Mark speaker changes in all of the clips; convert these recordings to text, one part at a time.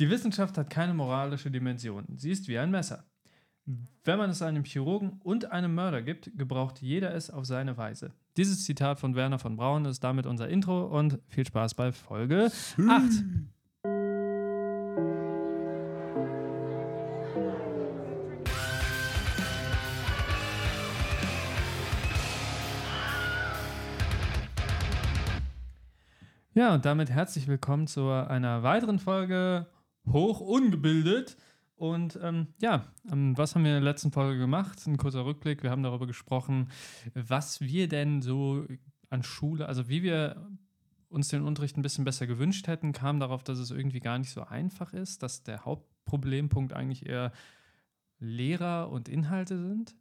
Speaker 1: Die Wissenschaft hat keine moralische Dimension. Sie ist wie ein Messer. Wenn man es einem Chirurgen und einem Mörder gibt, gebraucht jeder es auf seine Weise. Dieses Zitat von Werner von Braun ist damit unser Intro und viel Spaß bei Folge 8. Ja, und damit herzlich willkommen zu einer weiteren Folge Hoch ungebildet. Und ähm, ja, ähm, was haben wir in der letzten Folge gemacht? Ein kurzer Rückblick. Wir haben darüber gesprochen, was wir denn so an Schule, also wie wir uns den Unterricht ein bisschen besser gewünscht hätten, kam darauf, dass es irgendwie gar nicht so einfach ist, dass der Hauptproblempunkt eigentlich eher Lehrer und Inhalte sind.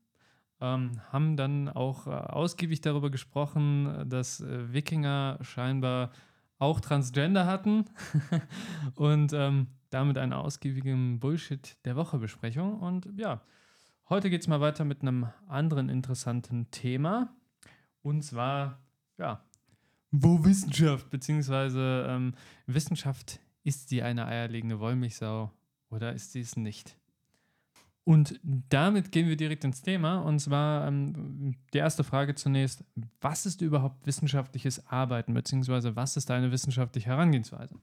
Speaker 1: Ähm, haben dann auch äh, ausgiebig darüber gesprochen, dass äh, Wikinger scheinbar auch Transgender hatten und ähm, damit einen ausgiebigen Bullshit der Woche-Besprechung. Und ja, heute geht es mal weiter mit einem anderen interessanten Thema. Und zwar, ja, wo Wissenschaft, beziehungsweise ähm, Wissenschaft, ist sie eine eierlegende Wollmilchsau oder ist sie es nicht? Und damit gehen wir direkt ins Thema. Und zwar ähm, die erste Frage zunächst: Was ist überhaupt wissenschaftliches Arbeiten, beziehungsweise was ist deine wissenschaftliche Herangehensweise?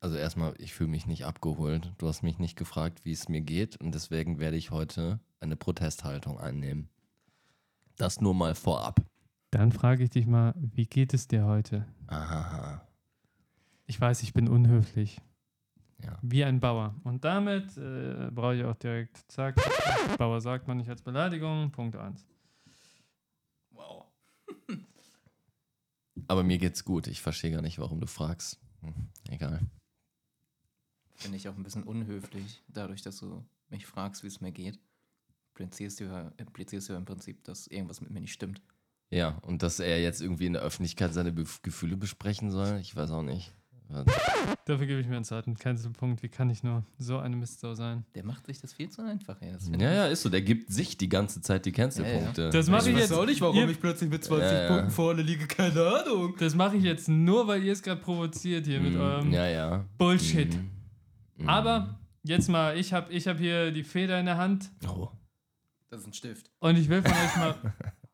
Speaker 2: Also erstmal, ich fühle mich nicht abgeholt. Du hast mich nicht gefragt, wie es mir geht und deswegen werde ich heute eine Protesthaltung einnehmen. Das nur mal vorab.
Speaker 1: Dann frage ich dich mal, wie geht es dir heute?
Speaker 2: Aha.
Speaker 1: Ich weiß, ich bin unhöflich.
Speaker 2: Ja.
Speaker 1: Wie ein Bauer. Und damit äh, brauche ich auch direkt, zack, Bauer sagt man nicht als Beleidigung, Punkt 1.
Speaker 3: Wow.
Speaker 2: Aber mir geht's gut. Ich verstehe gar nicht, warum du fragst. Hm, egal.
Speaker 3: Finde ich auch ein bisschen unhöflich, dadurch, dass du mich fragst, wie es mir geht. Implizierst du, ja, implizierst du ja im Prinzip, dass irgendwas mit mir nicht stimmt.
Speaker 2: Ja, und dass er jetzt irgendwie in der Öffentlichkeit seine Bef Gefühle besprechen soll, ich weiß auch nicht.
Speaker 1: Dafür gebe ich mir einen zweiten Punkt. Wie kann ich nur so eine Mistsau sein?
Speaker 3: Der macht sich das viel zu einfach. Ja,
Speaker 2: Ja,
Speaker 3: ich-
Speaker 2: ja, ist so. Der gibt sich die ganze Zeit die Cancelpunkte.
Speaker 1: Das mache ich
Speaker 3: weiß
Speaker 1: jetzt
Speaker 3: auch nicht, warum
Speaker 1: ihr-
Speaker 3: ich plötzlich mit 20
Speaker 2: Ja, ja.
Speaker 3: Punkten vorne liege. Keine Ahnung.
Speaker 1: Das mache ich jetzt nur, weil ihr es gerade provoziert hier mit
Speaker 2: Mm,
Speaker 1: eurem
Speaker 2: ja, ja.
Speaker 1: Bullshit.
Speaker 2: Mm.
Speaker 1: Aber jetzt mal, ich habe ich hab hier die Feder in der Hand
Speaker 2: Oh.
Speaker 3: Das ist ein Stift.
Speaker 1: und ich will von euch mal.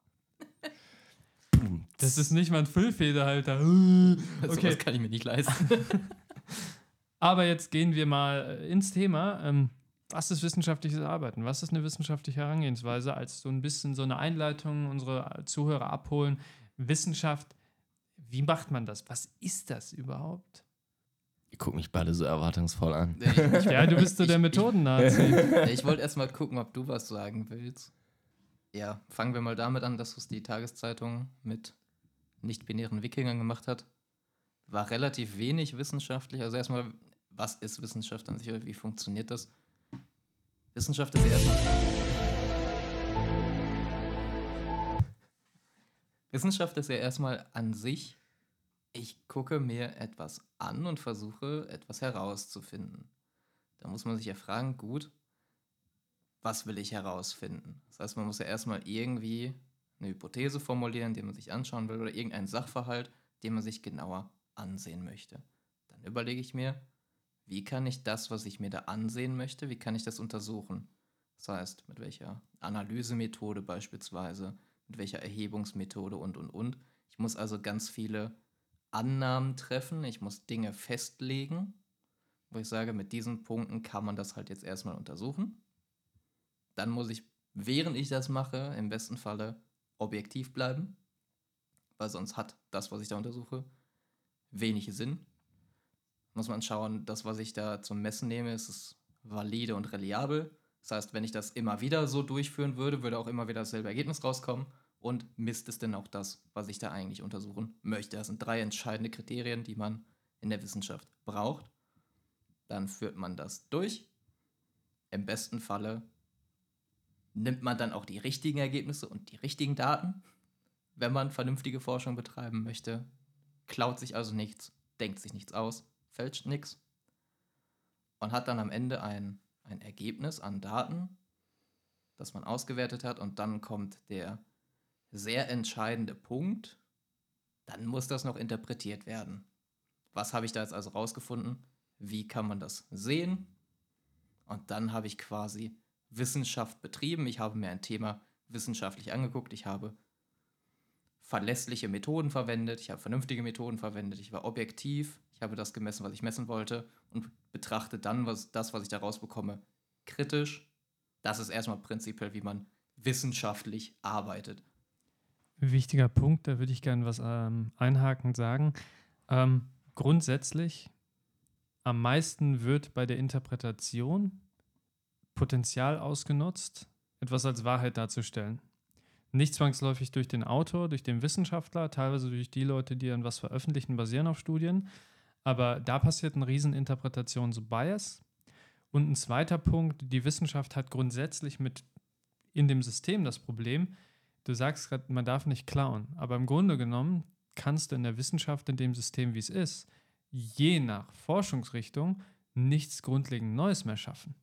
Speaker 1: Das ist nicht mal ein Füllfederhalter.
Speaker 3: Okay.
Speaker 1: Okay.
Speaker 3: Sowas kann ich mir nicht leisten.
Speaker 1: Aber jetzt gehen wir mal äh, ins Thema. Ähm, was ist wissenschaftliches Arbeiten? Was ist eine wissenschaftliche Herangehensweise? Als so ein bisschen so eine Einleitung unsere Zuhörer abholen. Wissenschaft, wie macht man das? Was ist das überhaupt?
Speaker 2: Ihr guckt mich beide so erwartungsvoll an.
Speaker 3: ich, ich,
Speaker 1: Ja, du bist so der Methoden-Nazi.
Speaker 3: ich wollte erst mal gucken, ob du was sagen willst. Ja, fangen wir mal damit an, dass es die Tageszeitung mit nicht-binären Wikingern gemacht hat. War relativ wenig wissenschaftlich. Also erstmal, was ist Wissenschaft an sich oder wie funktioniert das? Wissenschaft ist erstmal. Wissenschaft ist ja erstmal an sich, ich gucke mir etwas an und versuche etwas herauszufinden. Da muss man sich ja fragen, gut, was will ich herausfinden? Das heißt, man muss ja erstmal irgendwie eine Hypothese formulieren, die man sich anschauen will, oder irgendeinen Sachverhalt, den man sich genauer ansehen möchte. Dann überlege ich mir, wie kann ich das, was ich mir da ansehen möchte, wie kann ich das untersuchen? Das heißt, mit welcher Analysemethode beispielsweise, mit welcher Erhebungsmethode und, und, und. Ich muss also ganz viele Annahmen treffen, ich muss Dinge festlegen, wo ich sage, mit diesen Punkten kann man das halt jetzt erstmal untersuchen. Dann muss ich, während ich das mache, im besten Falle objektiv bleiben, weil sonst hat das, was ich da untersuche, wenig Sinn. Muss man schauen, das, was ich da zum Messen nehme, ist es valide und reliabel. Das heißt, wenn ich das immer wieder so durchführen würde, würde auch immer wieder dasselbe Ergebnis rauskommen. Und misst es denn auch das, was ich da eigentlich untersuchen möchte? Das sind drei entscheidende Kriterien, die man in der Wissenschaft braucht. Dann führt man das durch. Im besten Falle nimmt man dann auch die richtigen Ergebnisse und die richtigen Daten, wenn man vernünftige Forschung betreiben möchte. Klaut sich also nichts, denkt sich nichts aus, fälscht nichts und hat dann am Ende ein, ein Ergebnis an Daten, das man ausgewertet hat und dann kommt der sehr entscheidende Punkt, dann muss das noch interpretiert werden. Was habe ich da jetzt also rausgefunden? wie kann man das sehen? Und dann habe ich quasi Wissenschaft betrieben. Ich habe mir ein Thema wissenschaftlich angeguckt. Ich habe verlässliche Methoden verwendet. Ich habe vernünftige Methoden verwendet. Ich war objektiv. Ich habe das gemessen, was ich messen wollte und betrachte dann was, das, was ich daraus bekomme, kritisch. Das ist erstmal prinzipiell, wie man wissenschaftlich arbeitet.
Speaker 1: Wichtiger Punkt, da würde ich gerne was ähm, einhakend sagen. Ähm, grundsätzlich, am meisten wird bei der Interpretation Potenzial ausgenutzt, etwas als Wahrheit darzustellen. Nicht zwangsläufig durch den Autor, durch den Wissenschaftler, teilweise durch die Leute, die dann was veröffentlichen, basieren auf Studien. Aber da passiert ein riesen Interpretationsbias. Und ein zweiter Punkt, die Wissenschaft hat grundsätzlich mit in dem System das Problem, du sagst gerade, man darf nicht klauen, aber im Grunde genommen kannst du in der Wissenschaft, in dem System, wie es ist, je nach Forschungsrichtung nichts grundlegend Neues mehr schaffen.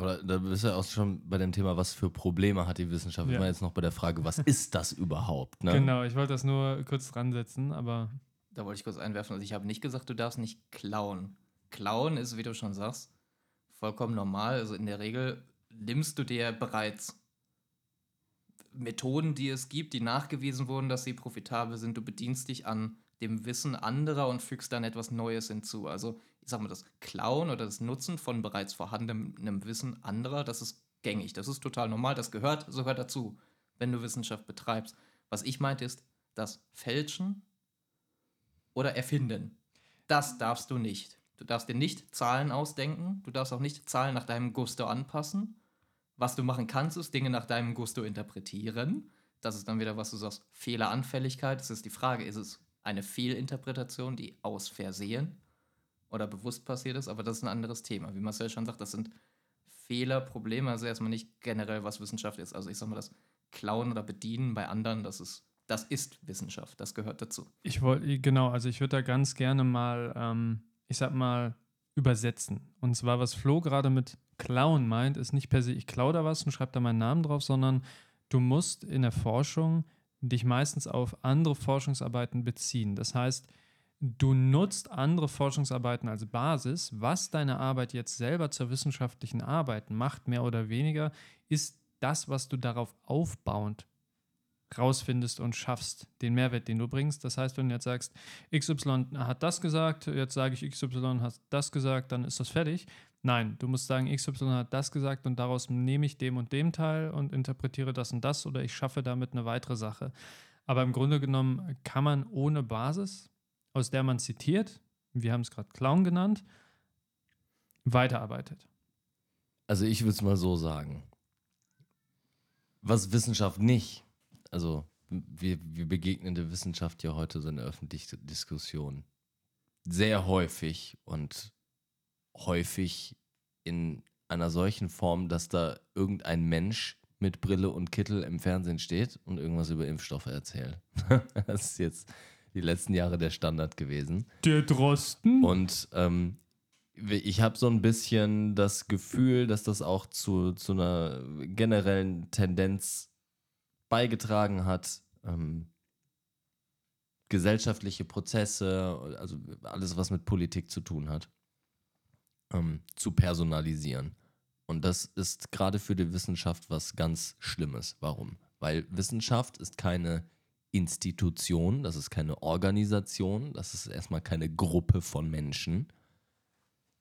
Speaker 2: Aber da bist du ja auch schon bei dem Thema, was für Probleme hat die Wissenschaft. Ja. Ich war jetzt noch bei der Frage, was ist das überhaupt? Ne?
Speaker 1: Genau, ich wollte das nur kurz dran setzen, aber.
Speaker 3: Da wollte ich kurz einwerfen. Also ich habe nicht gesagt, du darfst nicht klauen. Klauen ist, wie du schon sagst, vollkommen normal. Also in der Regel nimmst du dir bereits Methoden, die es gibt, die nachgewiesen wurden, dass sie profitabel sind. Du bedienst dich an dem Wissen anderer und fügst dann etwas Neues hinzu. Also ich sag mal, das Klauen oder das Nutzen von bereits vorhandenem Wissen anderer, das ist gängig, das ist total normal, das gehört sogar dazu, wenn du Wissenschaft betreibst. Was ich meinte ist, das Fälschen oder Erfinden. Das darfst du nicht. Du darfst dir nicht Zahlen ausdenken, du darfst auch nicht Zahlen nach deinem Gusto anpassen. Was du machen kannst, ist Dinge nach deinem Gusto interpretieren. Das ist dann wieder, was du sagst, Fehleranfälligkeit. Es ist die Frage, ist es eine Fehlinterpretation, die aus Versehen oder bewusst passiert ist, aber das ist ein anderes Thema. Wie Marcel schon sagt, das sind Fehler, Probleme, also erstmal nicht generell, was Wissenschaft ist. Also ich sag mal, das Klauen oder Bedienen bei anderen, das ist, das ist Wissenschaft, das gehört dazu.
Speaker 1: Ich wollte, genau, also ich würde da ganz gerne mal, ähm, ich sag mal, übersetzen. Und zwar, was Flo gerade mit Klauen meint, ist nicht per se, ich klaue da was und schreibe da meinen Namen drauf, sondern du musst in der Forschung dich meistens auf andere Forschungsarbeiten beziehen. Das heißt, du nutzt andere Forschungsarbeiten als Basis. Was deine Arbeit jetzt selber zur wissenschaftlichen Arbeit macht, mehr oder weniger, ist das, was du darauf aufbauend rausfindest und schaffst, den Mehrwert, den du bringst. Das heißt, wenn du jetzt sagst, XY hat das gesagt, jetzt sage ich, XY hat das gesagt, dann ist das fertig. Nein, du musst sagen, XY hat das gesagt und daraus nehme ich dem und dem Teil und interpretiere das und das oder ich schaffe damit eine weitere Sache. Aber im Grunde genommen kann man ohne Basis, aus der man zitiert, wir haben es gerade Clown genannt, weiterarbeitet.
Speaker 2: Also ich würde es mal so sagen. Was Wissenschaft nicht, also wir, wir begegnen der Wissenschaft ja heute so in der öffentlichen Diskussion sehr häufig und häufig in einer solchen Form, dass da irgendein Mensch mit Brille und Kittel im Fernsehen steht und irgendwas über Impfstoffe erzählt. das ist jetzt die letzten Jahre der Standard gewesen.
Speaker 1: Der Drosten.
Speaker 2: Und ähm, ich habe so ein bisschen das Gefühl, dass das auch zu, zu einer generellen Tendenz beigetragen hat, ähm, gesellschaftliche Prozesse, also alles, was mit Politik zu tun hat, ähm, zu personalisieren. Und das ist gerade für die Wissenschaft was ganz Schlimmes. Warum? Weil Wissenschaft ist keine Institution, das ist keine Organisation, das ist erstmal keine Gruppe von Menschen.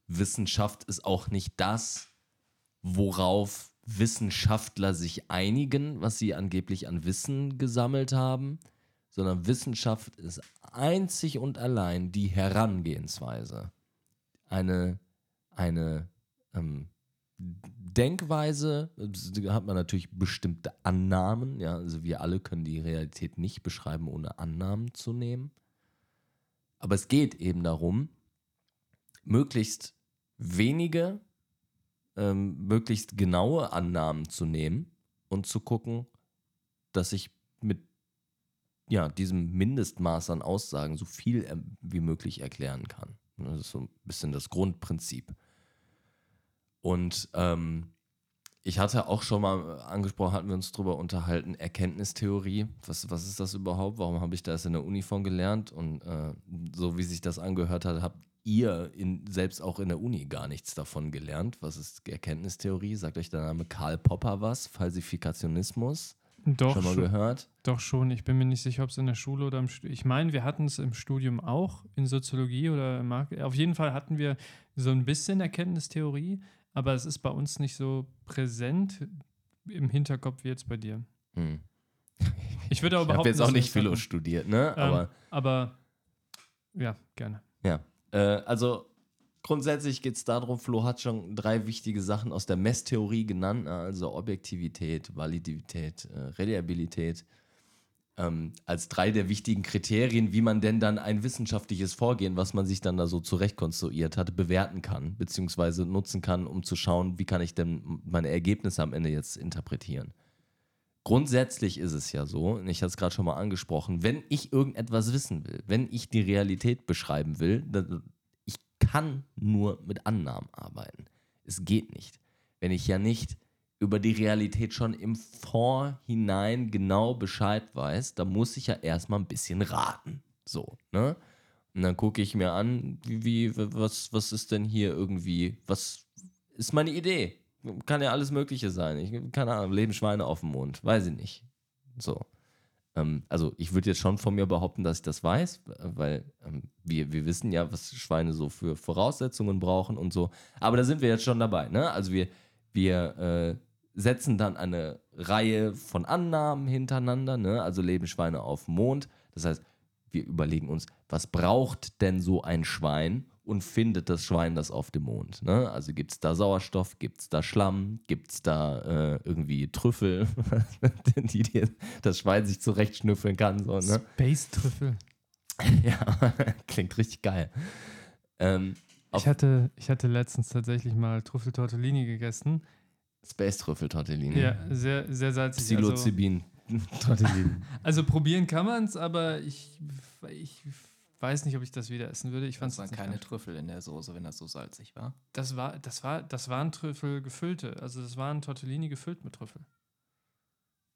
Speaker 2: Wissenschaft ist auch nicht das, worauf Wissenschaftler sich einigen, was sie angeblich an Wissen gesammelt haben, sondern Wissenschaft ist einzig und allein die Herangehensweise. Eine eine ähm, Denkweise, hat man natürlich bestimmte Annahmen, ja, also wir alle können die Realität nicht beschreiben, ohne Annahmen zu nehmen. Aber es geht eben darum, möglichst wenige, ähm, möglichst genaue Annahmen zu nehmen und zu gucken, dass ich mit ja, diesem Mindestmaß an Aussagen so viel wie möglich erklären kann. Das ist so ein bisschen das Grundprinzip. Und ähm, ich hatte auch schon mal angesprochen, hatten wir uns darüber unterhalten, Erkenntnistheorie. Was, was ist das überhaupt? Warum habe ich das in der Uni von gelernt? Und äh, so wie sich das angehört hat, habt ihr in, selbst auch in der Uni gar nichts davon gelernt. Was ist Erkenntnistheorie? Sagt euch der Name Karl Popper was? Falsifikationismus?
Speaker 1: Doch
Speaker 2: Schon mal
Speaker 1: schon,
Speaker 2: gehört?
Speaker 1: doch schon. Ich bin mir nicht sicher, ob es in der Schule oder im Studium. Ich meine, wir hatten es im Studium auch in Soziologie oder Marketing. Auf jeden Fall hatten wir so ein bisschen Erkenntnistheorie, aber es ist bei uns nicht so präsent im Hinterkopf wie jetzt bei dir.
Speaker 2: Hm.
Speaker 1: Ich würde aber
Speaker 2: Ich habe jetzt auch nicht Philo studiert, ne?
Speaker 1: Ähm,
Speaker 2: Aber
Speaker 1: aber ja, gerne.
Speaker 2: Ja, äh, also grundsätzlich geht es darum, Flo hat schon drei wichtige Sachen aus der Messtheorie genannt, ne? also Objektivität, Validität, äh, Reliabilität, ähm, als drei der wichtigen Kriterien, wie man denn dann ein wissenschaftliches Vorgehen, was man sich dann da so zurechtkonstruiert hat, bewerten kann, beziehungsweise nutzen kann, um zu schauen, wie kann ich denn meine Ergebnisse am Ende jetzt interpretieren. Grundsätzlich ist es ja so, und ich hatte es gerade schon mal angesprochen, wenn ich irgendetwas wissen will, wenn ich die Realität beschreiben will, dann, ich kann nur mit Annahmen arbeiten. Es geht nicht. Wenn ich ja nicht über die Realität schon im Vorhinein genau Bescheid weiß, dann muss ich ja erstmal ein bisschen raten. So, ne? Und dann gucke ich mir an, wie, wie, was, was ist denn hier irgendwie, was ist meine Idee? Kann ja alles Mögliche sein. Ich, keine Ahnung, leben Schweine auf dem Mond. Weiß ich nicht. So. Ähm, also, ich würde jetzt schon von mir behaupten, dass ich das weiß, weil ähm, wir, wir wissen ja, was Schweine so für Voraussetzungen brauchen und so. Aber da sind wir jetzt schon dabei. Ne? Also, wir, wir äh, setzen dann eine Reihe von Annahmen hintereinander. Ne? Also, leben Schweine auf dem Mond. Das heißt, wir überlegen uns, was braucht denn so ein Schwein und findet das Schwein das auf dem Mond? Ne? Also gibt es da Sauerstoff, gibt es da Schlamm, gibt es da äh, irgendwie Trüffel, die dir das Schwein sich zurechtschnüffeln kann. So, ne?
Speaker 1: Space-Trüffel.
Speaker 2: Ja, klingt richtig geil. Ähm,
Speaker 1: Ich hatte, ich hatte letztens tatsächlich mal Trüffel-Tortellini gegessen.
Speaker 2: Space-Trüffel-Tortellini.
Speaker 1: Ja, sehr, sehr salzig. Also,
Speaker 2: Psilocybin-Tortellini.
Speaker 1: also probieren kann man es, aber ich, ich weiß nicht, ob ich das wieder essen würde. Ich fand
Speaker 3: Das waren keine Trüffel in der Soße, wenn das so salzig war.
Speaker 1: Das war, das war, das waren Trüffel gefüllte. Also das waren Tortellini gefüllt mit Trüffel.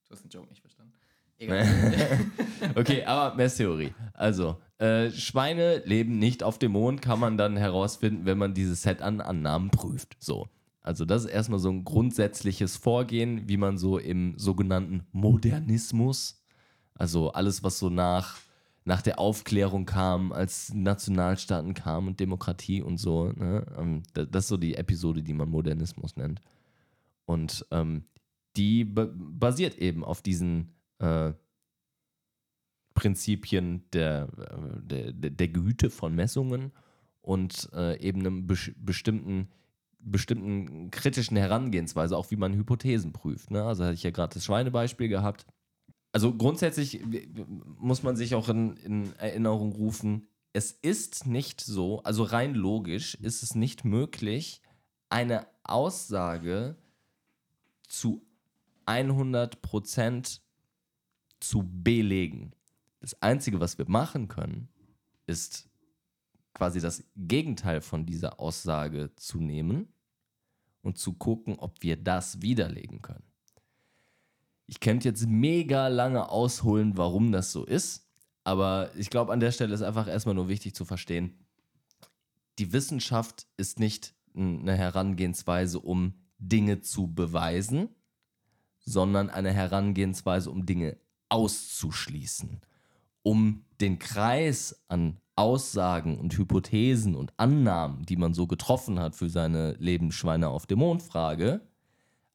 Speaker 3: Du hast den Joke nicht verstanden. Egal.
Speaker 2: Okay, aber Messtheorie. Also, äh, Schweine leben nicht auf dem Mond, kann man dann herausfinden, wenn man dieses Set an Annahmen prüft. So. Also, das ist erstmal so ein grundsätzliches Vorgehen, wie man so im sogenannten Modernismus, also alles, was so nach, nach der Aufklärung kam, als Nationalstaaten kamen und Demokratie und so, ne? ähm, da- das ist so die Episode, die man Modernismus nennt. Und ähm, die ba- basiert eben auf diesen äh, Prinzipien der, äh, der, der, der Güte von Messungen und äh, eben einem bestimmten, bestimmten kritischen Herangehensweise, auch wie man Hypothesen prüft. Ne? Also hatte ich ja gerade das Schweinebeispiel gehabt. Also grundsätzlich muss man sich auch in, in Erinnerung rufen, es ist nicht so, also rein logisch ist es nicht möglich, eine Aussage zu 100% zu belegen. Das Einzige, was wir machen können, ist quasi das Gegenteil von dieser Aussage zu nehmen und zu gucken, ob wir das widerlegen können. Ich könnte jetzt mega lange ausholen, warum das so ist, aber ich glaube, an der Stelle ist einfach erstmal nur wichtig zu verstehen, die Wissenschaft ist nicht eine Herangehensweise, um Dinge zu beweisen, sondern eine Herangehensweise, um Dinge auszuschließen, um den Kreis an Aussagen und Hypothesen und Annahmen, die man so getroffen hat für seine Lebensschweine auf dem Mondfrage,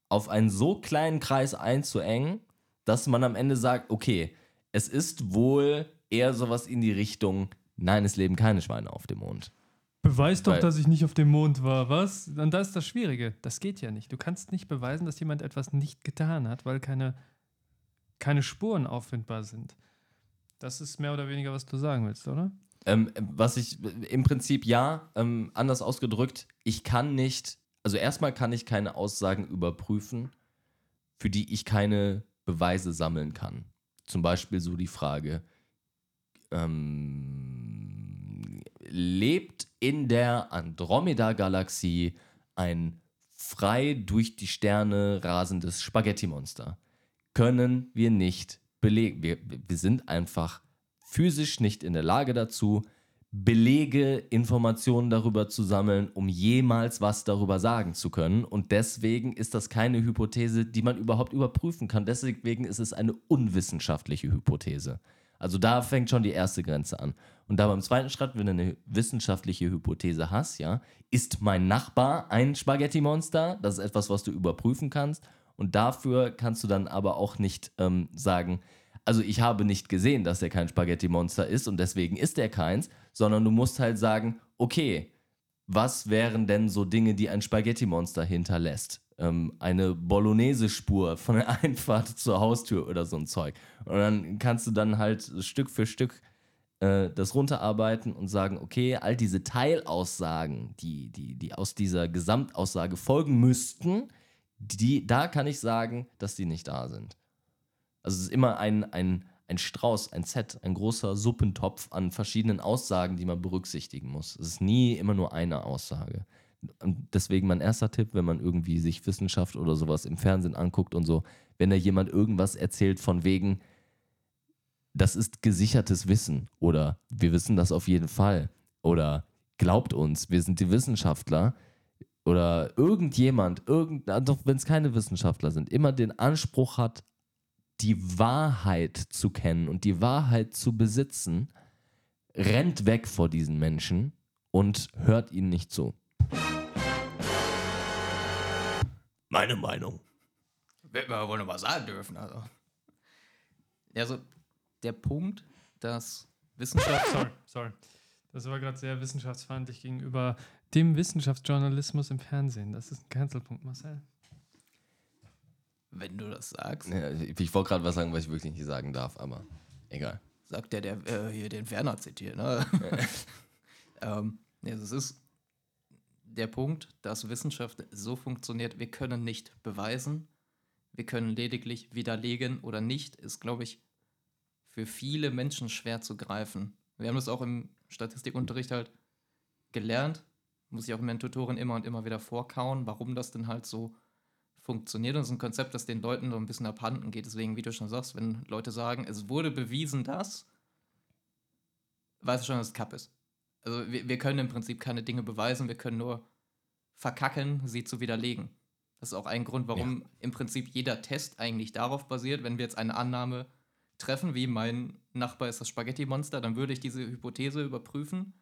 Speaker 2: auf einen so kleinen Kreis einzuengen, dass man am Ende sagt, okay, es ist wohl eher sowas in die Richtung, nein, es leben keine Schweine auf dem Mond.
Speaker 1: Beweis doch,
Speaker 2: Weil-
Speaker 1: dass ich nicht auf dem Mond war, was? Und da ist das Schwierige. Das geht ja nicht. Du kannst nicht beweisen, dass jemand etwas nicht getan hat, weil keine, keine Spuren auffindbar sind. Das ist mehr oder weniger, was du sagen willst, oder?
Speaker 2: Ähm, was ich im Prinzip ja, ähm, anders ausgedrückt, ich kann nicht, also erstmal kann ich keine Aussagen überprüfen, für die ich keine Beweise sammeln kann. Zum Beispiel so die Frage, ähm, lebt in der Andromeda-Galaxie ein frei durch die Sterne rasendes Spaghetti-Monster? Können wir nicht belegen. Wir, wir sind einfach physisch nicht in der Lage dazu, Belege, Informationen darüber zu sammeln, um jemals was darüber sagen zu können. Und deswegen ist das keine Hypothese, die man überhaupt überprüfen kann. Deswegen ist es eine unwissenschaftliche Hypothese. Also da fängt schon die erste Grenze an. Und da beim zweiten Schritt, wenn du eine wissenschaftliche Hypothese hast, ja, ist mein Nachbar ein Spaghetti-Monster? Das ist etwas, was du überprüfen kannst. Und dafür kannst du dann aber auch nicht ähm, sagen, also ich habe nicht gesehen, dass er kein Spaghetti-Monster ist und deswegen ist er keins, sondern du musst halt sagen, okay, was wären denn so Dinge, die ein Spaghetti-Monster hinterlässt? Ähm, eine Bolognese-Spur von der Einfahrt zur Haustür oder so ein Zeug. Und dann kannst du dann halt Stück für Stück äh, das runterarbeiten und sagen, okay, all diese Teilaussagen, die, die, die aus dieser Gesamtaussage folgen müssten, die, da kann ich sagen, dass die nicht da sind. Also es ist immer ein, ein, ein Strauß, ein Set, ein großer Suppentopf an verschiedenen Aussagen, die man berücksichtigen muss. Es ist nie immer nur eine Aussage. Und deswegen mein erster Tipp, wenn man irgendwie sich Wissenschaft oder sowas im Fernsehen anguckt und so, wenn da jemand irgendwas erzählt von wegen, das ist gesichertes Wissen oder wir wissen das auf jeden Fall oder glaubt uns, wir sind die Wissenschaftler oder irgendjemand, irgend, also wenn es keine Wissenschaftler sind, immer den Anspruch hat, die Wahrheit zu kennen und die Wahrheit zu besitzen, rennt weg vor diesen Menschen und hört ihnen nicht zu. Meine Meinung.
Speaker 3: Wird man wohl noch mal sagen dürfen. Also. also der Punkt, dass Wissenschaft.
Speaker 1: Sorry, sorry. Das war gerade sehr wissenschaftsfeindlich gegenüber dem Wissenschaftsjournalismus im Fernsehen. Das ist ein Cancelpunkt, Marcel.
Speaker 3: Wenn du das sagst.
Speaker 2: Ja, ich ich wollte gerade was sagen, was ich wirklich nicht sagen darf, aber egal.
Speaker 3: sagt der, der äh, hier den Werner zitiert, ne? ähm, ja, es ist der Punkt, dass Wissenschaft so funktioniert, wir können nicht beweisen, wir können lediglich widerlegen oder nicht, ist, glaube ich, für viele Menschen schwer zu greifen. Wir haben das auch im Statistikunterricht halt gelernt, muss ich auch meinen Tutoren immer und immer wieder vorkauen, warum das denn halt so funktioniert. Und es ist ein Konzept, das den Leuten so ein bisschen abhanden geht. Deswegen, wie du schon sagst, wenn Leute sagen, es wurde bewiesen, dass, weißt du schon, dass es Kapp ist. Also wir, wir können im Prinzip keine Dinge beweisen, wir können nur verkacken, sie zu widerlegen. Das ist auch ein Grund, warum im Prinzip jeder Test eigentlich darauf basiert, wenn wir jetzt eine Annahme treffen, wie mein Nachbar ist das Spaghetti-Monster, dann würde ich diese Hypothese überprüfen,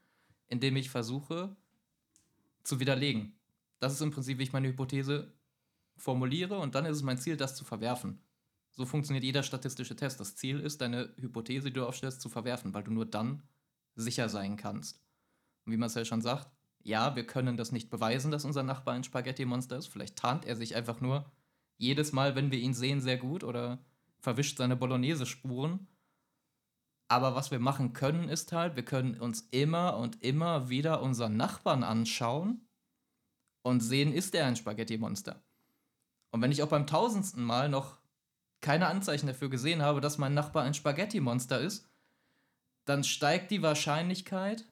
Speaker 3: indem ich versuche zu widerlegen. Das ist im Prinzip, wie ich meine Hypothese formuliere und dann ist es mein Ziel, das zu verwerfen. So funktioniert jeder statistische Test. Das Ziel ist, deine Hypothese, die du aufstellst, zu verwerfen, weil du nur dann sicher sein kannst. Und wie Marcel schon sagt, ja, wir können das nicht beweisen, dass unser Nachbar ein Spaghetti-Monster ist. Vielleicht tarnt er sich einfach nur jedes Mal, wenn wir ihn sehen, sehr gut oder verwischt seine Bolognese-Spuren. Aber was wir machen können, ist halt, wir können uns immer und immer wieder unseren Nachbarn anschauen und sehen, ist er ein Spaghetti-Monster. Und wenn ich auch beim tausendsten Mal noch keine Anzeichen dafür gesehen habe, dass mein Nachbar ein Spaghetti-Monster ist, dann steigt die Wahrscheinlichkeit,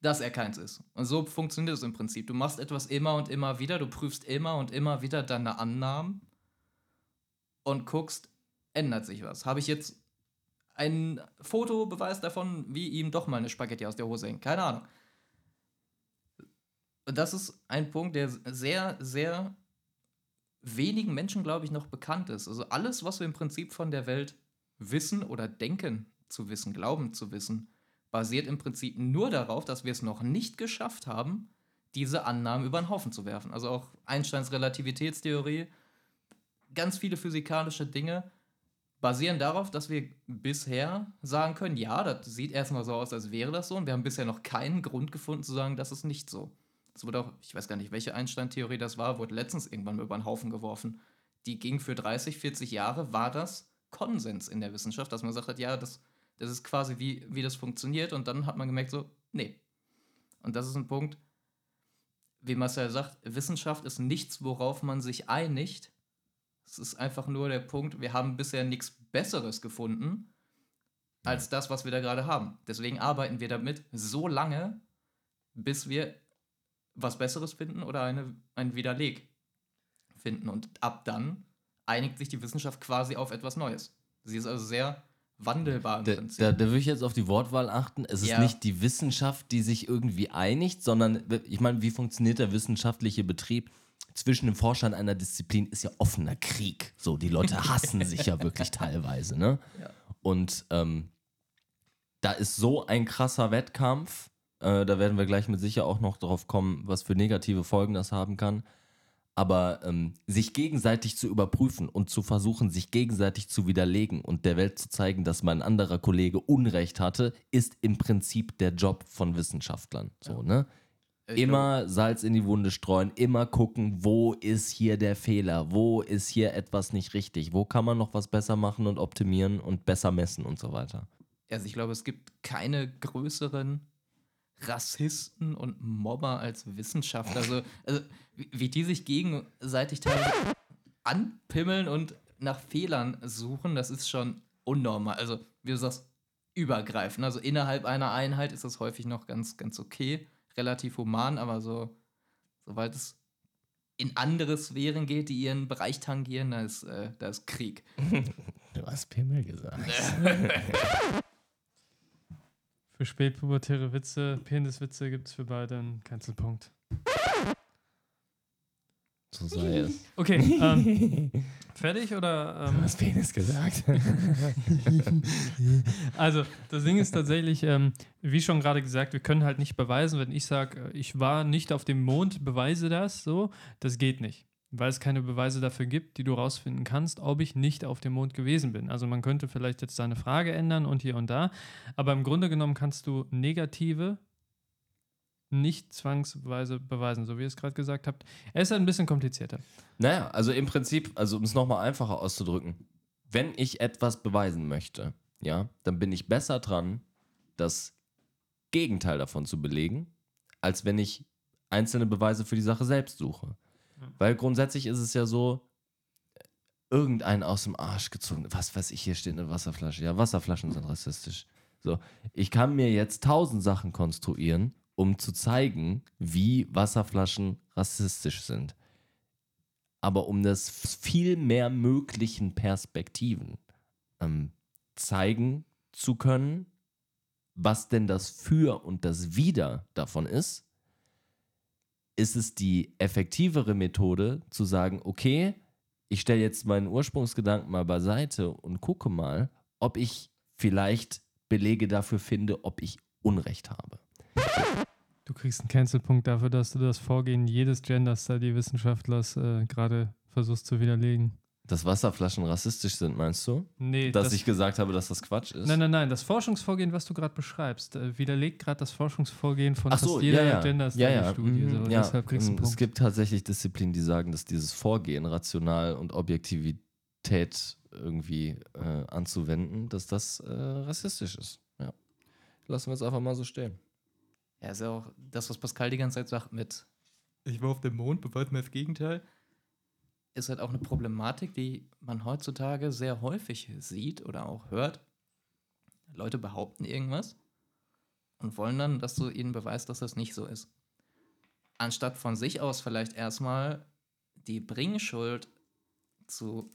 Speaker 3: dass er keins ist. Und so funktioniert es im Prinzip. Du machst etwas immer und immer wieder, du prüfst immer und immer wieder deine Annahmen und guckst, ändert sich was. Habe ich jetzt ein Fotobeweis davon, wie ihm doch mal eine Spaghetti aus der Hose hängt? Keine Ahnung. Und das ist ein Punkt, der sehr, sehr wenigen Menschen, glaube ich, noch bekannt ist. Also alles, was wir im Prinzip von der Welt wissen oder denken zu wissen, glauben zu wissen, basiert im Prinzip nur darauf, dass wir es noch nicht geschafft haben, diese Annahmen über den Haufen zu werfen. Also auch Einsteins Relativitätstheorie, ganz viele physikalische Dinge basieren darauf, dass wir bisher sagen können, ja, das sieht erstmal so aus, als wäre das so, und wir haben bisher noch keinen Grund gefunden zu sagen, das ist nicht so. Es wurde auch, ich weiß gar nicht, welche Einstein-Theorie das war, wurde letztens irgendwann über den Haufen geworfen. Die ging für 30, 40 Jahre, war das Konsens in der Wissenschaft, dass man gesagt hat, ja, das, das ist quasi wie, wie das funktioniert. Und dann hat man gemerkt, so, nee. Und das ist ein Punkt, wie Marcel sagt, Wissenschaft ist nichts, worauf man sich einigt. Es ist einfach nur der Punkt, wir haben bisher nichts Besseres gefunden als das, was wir da gerade haben. Deswegen arbeiten wir damit so lange, bis wir was Besseres finden oder eine, ein Widerleg finden. Und ab dann einigt sich die Wissenschaft quasi auf etwas Neues. Sie ist also sehr wandelbar im
Speaker 2: Da,
Speaker 3: Prinzip.
Speaker 2: da, da würde ich jetzt auf die Wortwahl achten. Es ist
Speaker 3: Ja.
Speaker 2: nicht die Wissenschaft, die sich irgendwie einigt, sondern ich meine, wie funktioniert der wissenschaftliche Betrieb? Zwischen den Forschern einer Disziplin ist ja offener Krieg. So, die Leute hassen sich ja wirklich teilweise, ne?
Speaker 3: Ja.
Speaker 2: Und ähm, da ist so ein krasser Wettkampf. Äh, da werden wir gleich mit sicher auch noch drauf kommen, was für negative Folgen das haben kann. Aber ähm, sich gegenseitig zu überprüfen und zu versuchen, sich gegenseitig zu widerlegen und der Welt zu zeigen, dass mein anderer Kollege Unrecht hatte, ist im Prinzip der Job von Wissenschaftlern. So, ne?
Speaker 3: Ich
Speaker 2: Immer Salz in die Wunde streuen, immer gucken, wo ist hier der Fehler, wo ist hier etwas nicht richtig, wo kann man noch was besser machen und optimieren und besser messen und so weiter.
Speaker 3: Also ich glaube, es gibt keine größeren Rassisten und Mobber als Wissenschaftler. Also, also wie, wie die sich gegenseitig teilweise anpimmeln und nach Fehlern suchen, das ist schon unnormal. Also, wie du sagst, übergreifend. Also innerhalb einer Einheit ist das häufig noch ganz, ganz okay, relativ human, aber so, sobald es in andere Sphären geht, die ihren Bereich tangieren, da ist, äh, da ist Krieg.
Speaker 2: Du hast Pimmel gesagt.
Speaker 1: Für spätpubertäre Witze, Peniswitze gibt es für beide einen Cancelpunkt.
Speaker 2: So sei es.
Speaker 1: Okay, ähm, fertig oder? Ähm,
Speaker 2: hast Penis gesagt.
Speaker 1: also, das Ding ist tatsächlich, ähm, wie schon gerade gesagt, wir können halt nicht beweisen, wenn ich sage, ich war nicht auf dem Mond, beweise das so, das geht nicht. Weil es keine Beweise dafür gibt, die du rausfinden kannst, ob ich nicht auf dem Mond gewesen bin. Also man könnte vielleicht jetzt deine Frage ändern und hier und da, aber im Grunde genommen kannst du negative nicht zwangsweise beweisen, so wie ihr es gerade gesagt habt. Es ist halt ein bisschen komplizierter.
Speaker 2: Naja, also im Prinzip, also um es nochmal einfacher auszudrücken, wenn ich etwas beweisen möchte, ja, dann bin ich besser dran, das Gegenteil davon zu belegen, als wenn ich einzelne Beweise für die Sache selbst suche. Weil grundsätzlich ist es ja so, irgendein aus dem Arsch gezogen, was weiß ich, hier steht eine Wasserflasche. Ja, Wasserflaschen sind rassistisch. So, ich kann mir jetzt tausend Sachen konstruieren, um zu zeigen, wie Wasserflaschen rassistisch sind aber um das viel mehr möglichen Perspektiven ähm, zeigen zu können, was denn das Für und das Wider davon ist, ist es die effektivere Methode zu sagen, okay, ich stelle jetzt meinen Ursprungsgedanken mal beiseite und gucke mal, ob ich vielleicht Belege dafür finde, ob ich Unrecht habe.
Speaker 1: Du kriegst einen Cancelpunkt dafür, dass du das Vorgehen jedes Gender-Study-Wissenschaftlers äh, gerade versuchst zu widerlegen.
Speaker 2: Dass Wasserflaschen rassistisch sind, meinst du?
Speaker 1: Nee,
Speaker 2: Dass
Speaker 1: das,
Speaker 2: ich gesagt habe, dass das Quatsch ist?
Speaker 1: nein, nein, nein, das Forschungsvorgehen, was du gerade beschreibst, äh, widerlegt gerade das Forschungsvorgehen von
Speaker 2: Ach so,
Speaker 1: fast jeder
Speaker 2: ja, ja.
Speaker 1: Gender-Study-Studie.
Speaker 2: mhm,
Speaker 1: so,
Speaker 2: ja.
Speaker 1: Deshalb kriegst du einen
Speaker 2: Es
Speaker 1: Punkt.
Speaker 2: gibt tatsächlich Disziplinen, die sagen, dass dieses Vorgehen, rational und Objektivität irgendwie äh, anzuwenden, dass das äh, rassistisch ist. Ja. Lassen wir es einfach mal so stehen.
Speaker 3: Ja, ist ja auch das, was Pascal die ganze Zeit sagt mit Ich war auf dem Mond, beweist mir das Gegenteil. Ist halt auch eine Problematik, die man heutzutage sehr häufig sieht oder auch hört. Leute behaupten irgendwas und wollen dann, dass du ihnen beweist, dass das nicht so ist. Anstatt von sich aus vielleicht erstmal die Bringschuld zu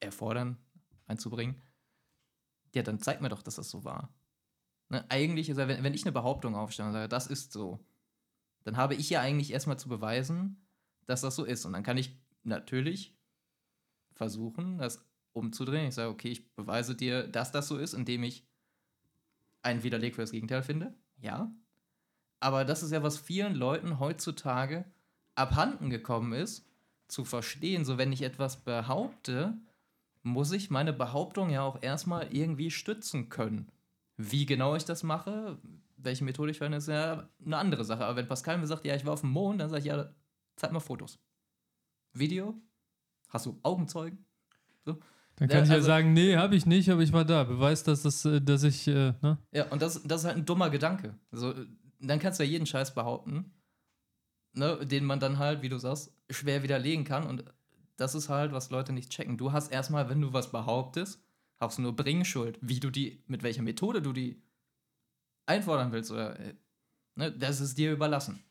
Speaker 3: erfordern, einzubringen, ja, dann zeig mir doch, dass das so war. Ne, eigentlich ist ja, wenn, wenn ich eine Behauptung aufstelle und sage, das ist so, dann habe ich ja eigentlich erstmal zu beweisen, dass das so ist. Und dann kann ich natürlich versuchen, das umzudrehen. Ich sage, okay, ich beweise dir, dass das so ist, indem ich einen Widerleg für das Gegenteil finde. Ja. Aber das ist ja, was vielen Leuten heutzutage abhanden gekommen ist, zu verstehen. So, wenn ich etwas behaupte, muss ich meine Behauptung ja auch erstmal irgendwie stützen können. Wie genau ich das mache, welche Methode ich verwende, ist ja eine andere Sache. Aber wenn Pascal mir sagt, ja, ich war auf dem Mond, dann sage ich, ja, zeig mal Fotos. Video? Hast du Augenzeugen?
Speaker 1: Dann
Speaker 3: Ja,
Speaker 1: kann ich ja
Speaker 3: also-
Speaker 1: sagen, nee, habe ich nicht, aber ich war da. Beweis, dass, das, äh, dass ich, äh, ne?
Speaker 3: Ja, und das, das ist halt ein dummer Gedanke. Also, äh, dann kannst du ja jeden Scheiß behaupten, ne, den man dann halt, wie du sagst, schwer widerlegen kann. Und das ist halt, was Leute nicht checken. Du hast erstmal, wenn du was behauptest, hast du nur Bringschuld, wie du die, mit welcher Methode du die einfordern willst. Oder, äh, ne, das ist dir überlassen.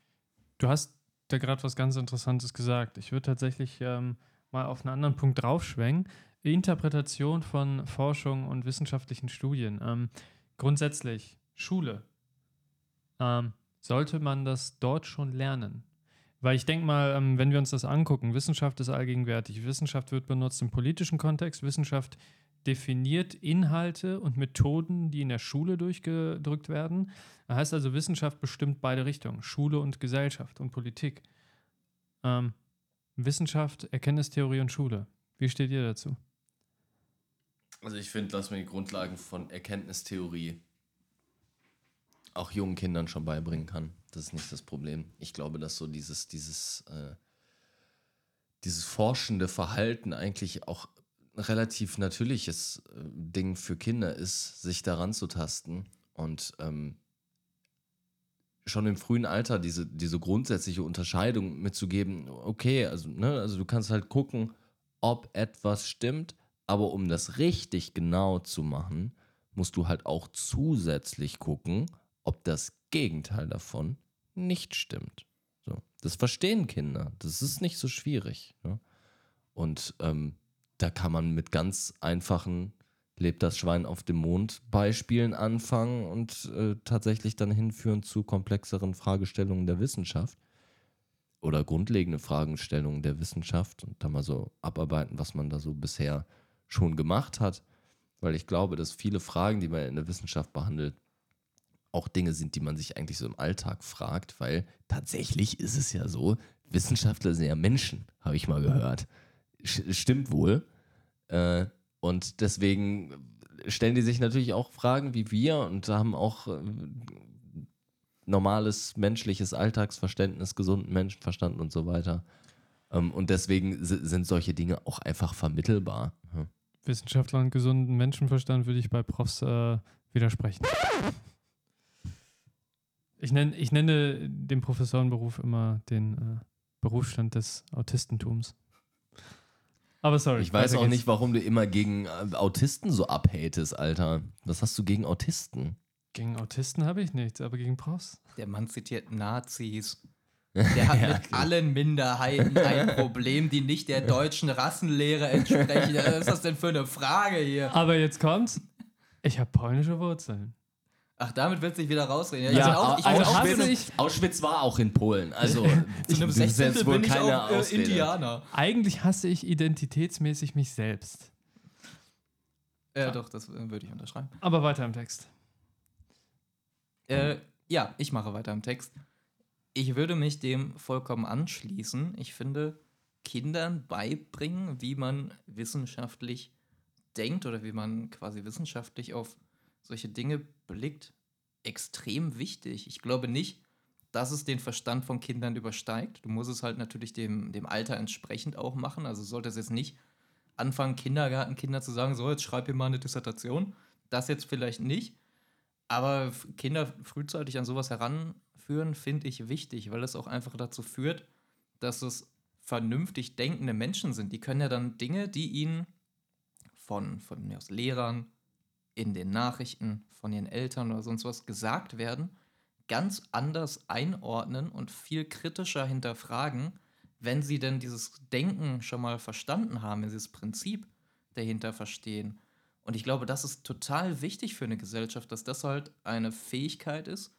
Speaker 1: Du hast da gerade was ganz Interessantes gesagt. Ich würde tatsächlich ähm, mal auf einen anderen Punkt draufschwenken. Interpretation von Forschung und wissenschaftlichen Studien. Ähm, grundsätzlich, Schule. Ähm, sollte man das dort schon lernen? Weil ich denke mal, ähm, wenn wir uns das angucken, Wissenschaft ist allgegenwärtig. Wissenschaft wird benutzt im politischen Kontext. Wissenschaft definiert Inhalte und Methoden, die in der Schule durchgedrückt werden. Das heißt also, Wissenschaft bestimmt beide Richtungen, Schule und Gesellschaft und Politik. Ähm, Wissenschaft, Erkenntnistheorie und Schule. Wie steht ihr dazu?
Speaker 2: Also ich finde, dass man die Grundlagen von Erkenntnistheorie auch jungen Kindern schon beibringen kann. Das ist nicht das Problem. Ich glaube, dass so dieses, dieses, äh, dieses forschende Verhalten eigentlich auch relativ natürliches äh, Ding für Kinder ist, sich daran zu tasten und ähm, schon im frühen Alter diese, diese grundsätzliche Unterscheidung mitzugeben, okay, also, ne, also du kannst halt gucken, ob etwas stimmt, aber um das richtig genau zu machen, musst du halt auch zusätzlich gucken, ob das Gegenteil davon nicht stimmt. So, das verstehen Kinder. Das ist nicht so schwierig. Ne? Und ähm, da kann man mit ganz einfachen lebt das Schwein auf dem Mond Beispielen anfangen und äh, tatsächlich dann hinführen zu komplexeren Fragestellungen der Wissenschaft oder grundlegende Fragestellungen der Wissenschaft und da mal so abarbeiten, was man da so bisher schon gemacht hat, weil ich glaube, dass viele Fragen, die man in der Wissenschaft behandelt, auch Dinge sind, die man sich eigentlich so im Alltag fragt, weil tatsächlich ist es ja so, Wissenschaftler sind ja Menschen, habe ich mal gehört. Stimmt wohl. Äh, und deswegen stellen die sich natürlich auch Fragen wie wir und haben auch äh, normales menschliches Alltagsverständnis, gesunden Menschenverstand und so weiter. Ähm, und deswegen sind solche Dinge auch einfach vermittelbar.
Speaker 1: Wissenschaftler und gesunden Menschenverstand würde ich bei Profs äh, widersprechen. Ich nenne, ich nenne den Professorenberuf immer den äh, Berufsstand des Autistentums. Aber sorry.
Speaker 2: Ich weiß auch nicht, warum du immer gegen äh, Autisten so abhatest, Alter. Was hast du gegen Autisten?
Speaker 1: Gegen Autisten habe ich nichts, aber gegen Profs.
Speaker 3: Der Mann zitiert Nazis. Der hat ja, mit okay. allen Minderheiten ein Problem, die nicht der deutschen Rassenlehre entsprechen. Was ist das denn für eine Frage hier?
Speaker 1: Aber jetzt kommt's. Ich habe polnische Wurzeln.
Speaker 3: Ach, damit wird sich wieder rausreden.
Speaker 2: Ja, also auch, ich also Auschwitz, ich, Auschwitz war auch in Polen. Also
Speaker 3: zu einem 16. wohl bin ich auch äh, Indianer.
Speaker 1: Eigentlich hasse ich identitätsmäßig mich selbst.
Speaker 3: Ja, ja. doch, das äh, würde ich unterschreiben.
Speaker 1: Aber weiter im Text.
Speaker 3: Äh, ja, ich mache weiter im Text. Ich würde mich dem vollkommen anschließen. Ich finde, Kindern beibringen, wie man wissenschaftlich denkt oder wie man quasi wissenschaftlich auf solche Dinge blickt, extrem wichtig. Ich glaube nicht, dass es den Verstand von Kindern übersteigt. Du musst es halt natürlich dem, dem Alter entsprechend auch machen. Also sollte es jetzt nicht anfangen, Kindergartenkinder zu sagen, so, jetzt schreib hier mal eine Dissertation. Das jetzt vielleicht nicht. Aber Kinder frühzeitig an sowas heranführen, finde ich wichtig, weil es auch einfach dazu führt, dass es vernünftig denkende Menschen sind. Die können ja dann Dinge, die ihnen von, von aus Lehrern, in den Nachrichten von ihren Eltern oder sonst was gesagt werden, ganz anders einordnen und viel kritischer hinterfragen, wenn sie denn dieses Denken schon mal verstanden haben, dieses Prinzip dahinter verstehen. Und ich glaube, das ist total wichtig für eine Gesellschaft, dass das halt eine Fähigkeit ist,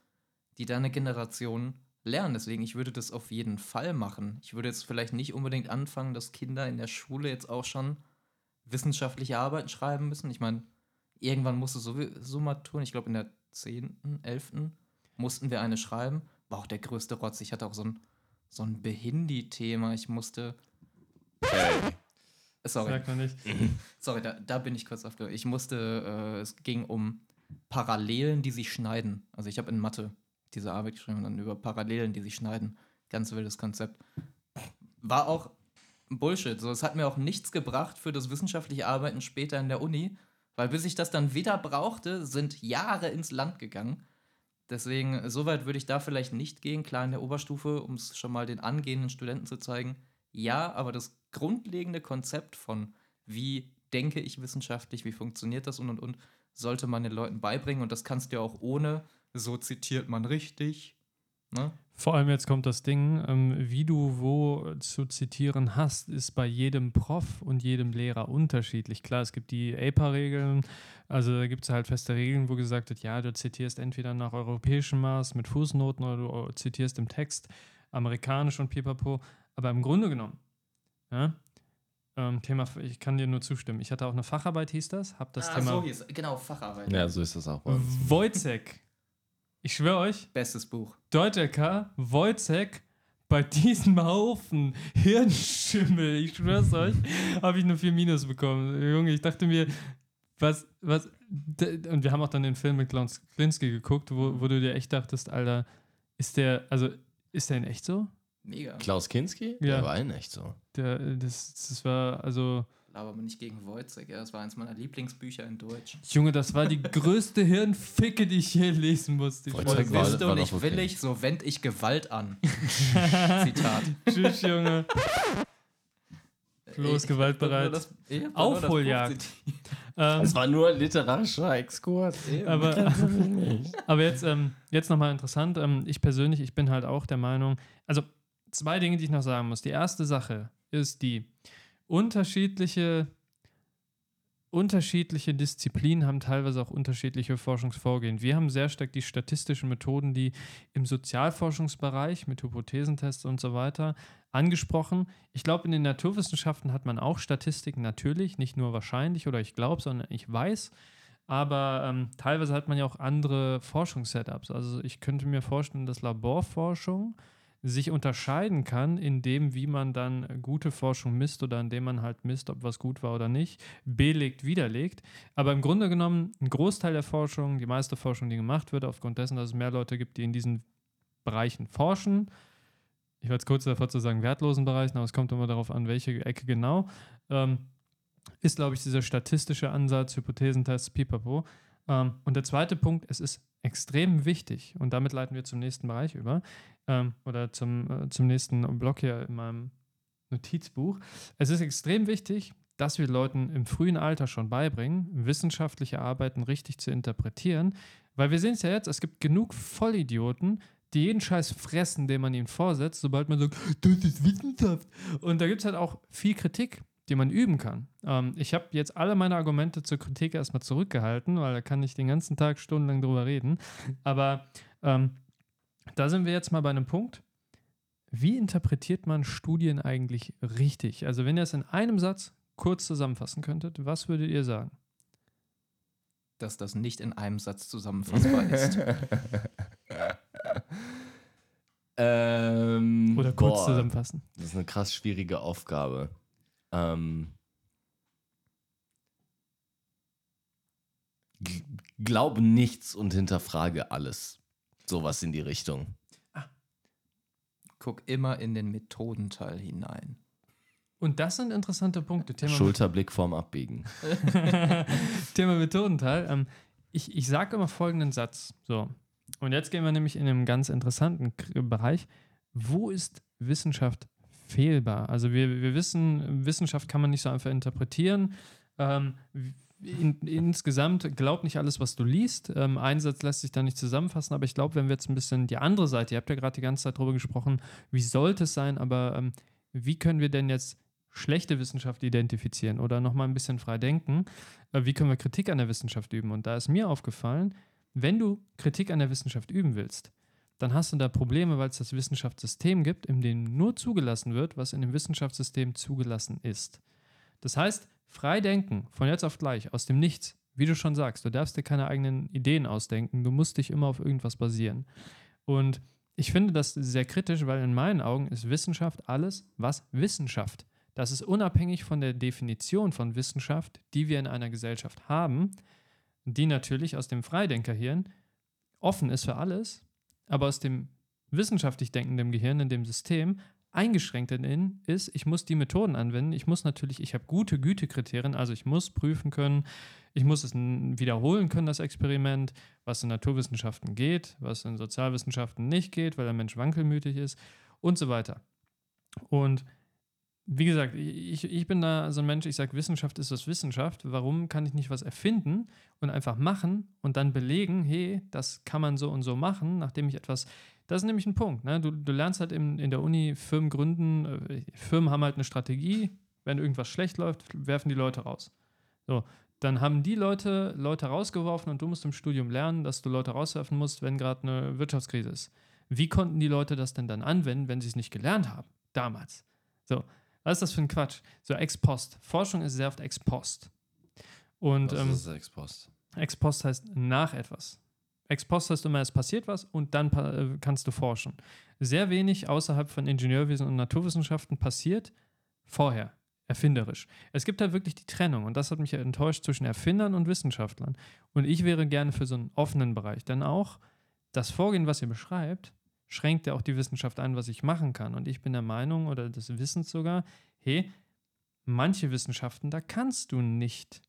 Speaker 3: die deine Generation lernen. Deswegen, ich würde das auf jeden Fall machen. Ich würde jetzt vielleicht nicht unbedingt anfangen, dass Kinder in der Schule jetzt auch schon wissenschaftliche Arbeiten schreiben müssen. Ich meine, Irgendwann musste sowieso mal tun. Ich glaube, in der 10., 11. mussten wir eine schreiben. War auch der größte Rotz. Ich hatte auch so ein, so ein Behindi-Thema. Ich musste.
Speaker 2: Hey.
Speaker 3: Sorry. Sagt man nicht. Sorry, da, da bin ich kurz auf. Ich musste, äh, es ging um Parallelen, die sich schneiden. Also ich habe in Mathe diese Arbeit geschrieben, dann über Parallelen, die sich schneiden. Ganz wildes Konzept. War auch Bullshit. So, es hat mir auch nichts gebracht für das wissenschaftliche Arbeiten später in der Uni, weil bis ich das dann wieder brauchte, sind Jahre ins Land gegangen. Deswegen, soweit würde ich da vielleicht nicht gehen. Klar, in der Oberstufe, um es schon mal den angehenden Studenten zu zeigen. Ja, aber das grundlegende Konzept von, wie denke ich wissenschaftlich, wie funktioniert das und und und, sollte man den Leuten beibringen. Und das kannst du ja auch ohne, so zitiert man richtig. Ne?
Speaker 1: Vor allem jetzt kommt das Ding, ähm, wie du wo zu zitieren hast, ist bei jedem Prof und jedem Lehrer unterschiedlich. Klar, es gibt die APA-Regeln, also da gibt es halt feste Regeln, wo gesagt wird, ja, du zitierst entweder nach europäischem Maß mit Fußnoten oder du zitierst im Text amerikanisch und pipapo. Aber im Grunde genommen, ja, ähm, Thema, ich kann dir nur zustimmen. Ich hatte auch eine Facharbeit, hieß das, hab das
Speaker 3: ah,
Speaker 1: Thema
Speaker 3: so hieß Genau, Facharbeit.
Speaker 2: Ja, so ist das auch bei uns.
Speaker 1: Wojcek. Ich schwöre euch,
Speaker 3: Bestes Buch.
Speaker 1: Deutecker, Wojcek, bei diesem Haufen Hirnschimmel, ich schwör's euch, habe ich eine 4 Minus bekommen. Junge, ich dachte mir, was, was, und wir haben auch dann den Film mit Klaus Klinski geguckt, wo, wo du dir echt dachtest, Alter, ist der, also, ist der in echt so?
Speaker 3: Mega.
Speaker 2: Klaus Kinski?
Speaker 1: Ja.
Speaker 2: Der war in echt so.
Speaker 1: Der, das, das war, also,
Speaker 3: Aber nicht gegen Wojcik. Ja, das war eins meiner Lieblingsbücher in Deutsch.
Speaker 1: Junge, das war die größte Hirnficke, die ich je lesen musste. Ich schwör's
Speaker 2: war-
Speaker 1: dir.
Speaker 3: Bist du
Speaker 2: war
Speaker 3: nicht
Speaker 2: doch okay.
Speaker 3: willig, so wend ich Gewalt an. Zitat.
Speaker 1: Tschüss, Junge.
Speaker 3: Ich-
Speaker 1: gewaltbereit.
Speaker 3: ich das- ich
Speaker 1: Aufholjagd. Ähm,
Speaker 2: Es war nur ein literarischer Exkurs.
Speaker 1: aber, aber jetzt, ähm, jetzt nochmal interessant. Ähm, ich persönlich, ich bin halt auch der Meinung, also zwei Dinge, die ich noch sagen muss. Die erste Sache ist die unterschiedliche, unterschiedliche Disziplinen haben teilweise auch unterschiedliche Forschungsvorgehen. Wir haben sehr stark die statistischen Methoden, die im Sozialforschungsbereich mit Hypothesentests und so weiter angesprochen. Ich glaube, in den Naturwissenschaften hat man auch Statistiken natürlich, nicht nur wahrscheinlich oder ich glaube, sondern ich weiß. Aber ähm, teilweise hat man ja auch andere Forschungssetups. Also ich könnte mir vorstellen, dass Laborforschung sich unterscheiden kann in dem, wie man dann gute Forschung misst oder indem man halt misst, ob was gut war oder nicht, belegt, widerlegt. Aber im Grunde genommen, ein Großteil der Forschung, die meiste Forschung, die gemacht wird, aufgrund dessen, dass es mehr Leute gibt, die in diesen Bereichen forschen, ich war jetzt kurz davor zu sagen, wertlosen Bereichen, aber es kommt immer darauf an, welche Ecke genau, ähm, ist, glaube ich, dieser statistische Ansatz, Hypothesentests, pipapo. Ähm, und der zweite Punkt, es ist extrem wichtig, und damit leiten wir zum nächsten Bereich über, ähm, oder zum, äh, zum nächsten Block hier in meinem Notizbuch. Es ist extrem wichtig, dass wir Leuten im frühen Alter schon beibringen, wissenschaftliche Arbeiten richtig zu interpretieren, weil wir sehen es ja jetzt, es gibt genug Vollidioten, die jeden Scheiß fressen, den man ihnen vorsetzt, sobald man sagt, das ist Wissenschaft. Und da gibt es halt auch viel Kritik, die man üben kann. Ähm, ich habe jetzt alle meine Argumente zur Kritik erstmal zurückgehalten, weil da kann ich den ganzen Tag stundenlang drüber reden. Aber ähm, da sind wir jetzt mal bei einem Punkt. Wie interpretiert man Studien eigentlich richtig? Also, wenn ihr es in einem Satz kurz zusammenfassen könntet, was würdet ihr sagen?
Speaker 3: Dass das nicht in einem Satz zusammenfassbar ist.
Speaker 2: ähm,
Speaker 1: Oder kurz
Speaker 2: boah,
Speaker 1: zusammenfassen?
Speaker 2: Das ist eine krass schwierige Aufgabe. Ähm, glaube nichts und hinterfrage alles. Sowas in die Richtung.
Speaker 3: Guck immer in den Methodenteil hinein.
Speaker 1: Und das sind interessante Punkte. Thema,
Speaker 2: Schulterblick vorm Abbiegen.
Speaker 1: Thema Methodenteil. Ähm, ich ich sage immer folgenden Satz. So. Und jetzt gehen wir nämlich in einen ganz interessanten Bereich. Wo ist Wissenschaft fehlbar? Also wir, wir wissen, Wissenschaft kann man nicht so einfach interpretieren. Ähm, in, insgesamt glaub nicht alles, was du liest. Ähm, ein Satz lässt sich da nicht zusammenfassen, aber ich glaube, wenn wir jetzt ein bisschen die andere Seite, ihr habt ja gerade die ganze Zeit darüber gesprochen, wie sollte es sein, aber ähm, wie können wir denn jetzt schlechte Wissenschaft identifizieren oder nochmal ein bisschen frei denken? Äh, wie können wir Kritik an der Wissenschaft üben? Und da ist mir aufgefallen, wenn du Kritik an der Wissenschaft üben willst, dann hast du da Probleme, weil es das Wissenschaftssystem gibt, in dem nur zugelassen wird, was in dem Wissenschaftssystem zugelassen ist. Das heißt, frei denken, von jetzt auf gleich, aus dem Nichts, wie du schon sagst, du darfst dir keine eigenen Ideen ausdenken, du musst dich immer auf irgendwas basieren. Und ich finde das sehr kritisch, weil in meinen Augen ist Wissenschaft alles, was Wissenschaft. Das ist unabhängig von der Definition von Wissenschaft, die wir in einer Gesellschaft haben, die natürlich aus dem Freidenkerhirn offen ist für alles, aber aus dem wissenschaftlich denkenden Gehirn in dem System eingeschränkt in ist, ich muss die Methoden anwenden, ich muss natürlich, ich habe gute Gütekriterien, also ich muss prüfen können, ich muss es wiederholen können, das Experiment, was in Naturwissenschaften geht, was in Sozialwissenschaften nicht geht, weil der Mensch wankelmütig ist und so weiter. Und wie gesagt, ich, ich bin da so ein Mensch, ich sage, Wissenschaft ist das Wissenschaft. Warum kann ich nicht was erfinden und einfach machen und dann belegen, hey, das kann man so und so machen, nachdem ich etwas Das ist nämlich ein Punkt. Ne? Du, du lernst halt in, in der Uni Firmen gründen. Äh, Firmen haben halt eine Strategie. Wenn irgendwas schlecht läuft, werfen die Leute raus. So, dann haben die Leute Leute rausgeworfen und du musst im Studium lernen, dass du Leute rauswerfen musst, wenn gerade eine Wirtschaftskrise ist. Wie konnten die Leute das denn dann anwenden, wenn sie es nicht gelernt haben? Damals. So, was ist das für ein Quatsch? So ex post. Forschung ist sehr oft ex post. Und
Speaker 2: Was
Speaker 1: ähm,
Speaker 2: ist ex post?
Speaker 1: ex post heißt nach etwas. Ex post heißt immer, es passiert was und dann äh, kannst du forschen. Sehr wenig außerhalb von Ingenieurwesen und Naturwissenschaften passiert vorher, erfinderisch. Es gibt halt wirklich die Trennung und das hat mich enttäuscht zwischen Erfindern und Wissenschaftlern. Und ich wäre gerne für so einen offenen Bereich, denn auch das Vorgehen, was ihr beschreibt, schränkt ja auch die Wissenschaft ein, was ich machen kann. Und ich bin der Meinung oder des Wissens sogar, hey, manche Wissenschaften, da kannst du nicht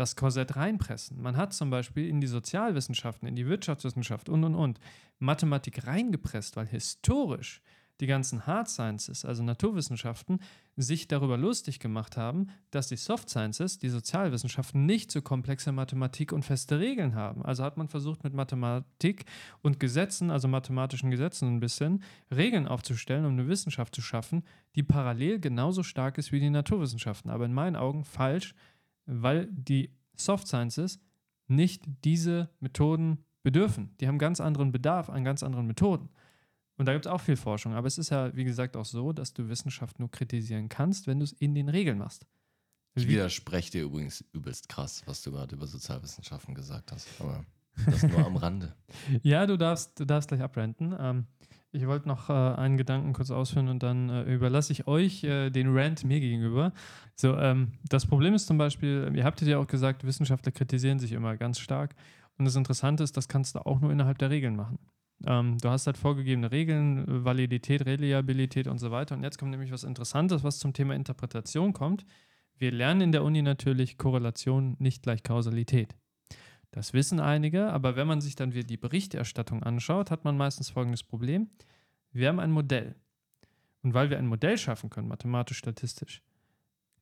Speaker 1: das Korsett reinpressen. Man hat zum Beispiel in die Sozialwissenschaften, in die Wirtschaftswissenschaft und und und Mathematik reingepresst, weil historisch die ganzen Hard Sciences, also Naturwissenschaften, sich darüber lustig gemacht haben, dass die Soft Sciences, die Sozialwissenschaften, nicht so komplexe Mathematik und feste Regeln haben. Also hat man versucht, mit Mathematik und Gesetzen, also mathematischen Gesetzen ein bisschen, Regeln aufzustellen, um eine Wissenschaft zu schaffen, die parallel genauso stark ist wie die Naturwissenschaften. Aber in meinen Augen falsch, weil die Soft Sciences nicht diese Methoden bedürfen. Die haben ganz anderen Bedarf an ganz anderen Methoden. Und da gibt es auch viel Forschung. Aber es ist ja, wie gesagt, auch so, dass du Wissenschaft nur kritisieren kannst, wenn du es in den Regeln machst.
Speaker 2: Ich widerspreche dir übrigens übelst krass, was du gerade über Sozialwissenschaften gesagt hast. Aber das nur am Rande.
Speaker 1: Ja, du darfst, du darfst gleich abrenten. Ähm, ich wollte noch äh, einen Gedanken kurz ausführen und dann äh, überlasse ich euch äh, den Rant mir gegenüber. So, ähm, das Problem ist zum Beispiel, ihr habt ja auch gesagt, Wissenschaftler kritisieren sich immer ganz stark. Und das Interessante ist, das kannst du auch nur innerhalb der Regeln machen. Ähm, du hast halt vorgegebene Regeln, Validität, Reliabilität und so weiter. Und jetzt kommt nämlich was Interessantes, was zum Thema Interpretation kommt. Wir lernen in der Uni natürlich Korrelation nicht gleich Kausalität. Das wissen einige, aber wenn man sich dann wieder die Berichterstattung anschaut, hat man meistens folgendes Problem. Wir haben ein Modell. Und weil wir ein Modell schaffen können, mathematisch-statistisch,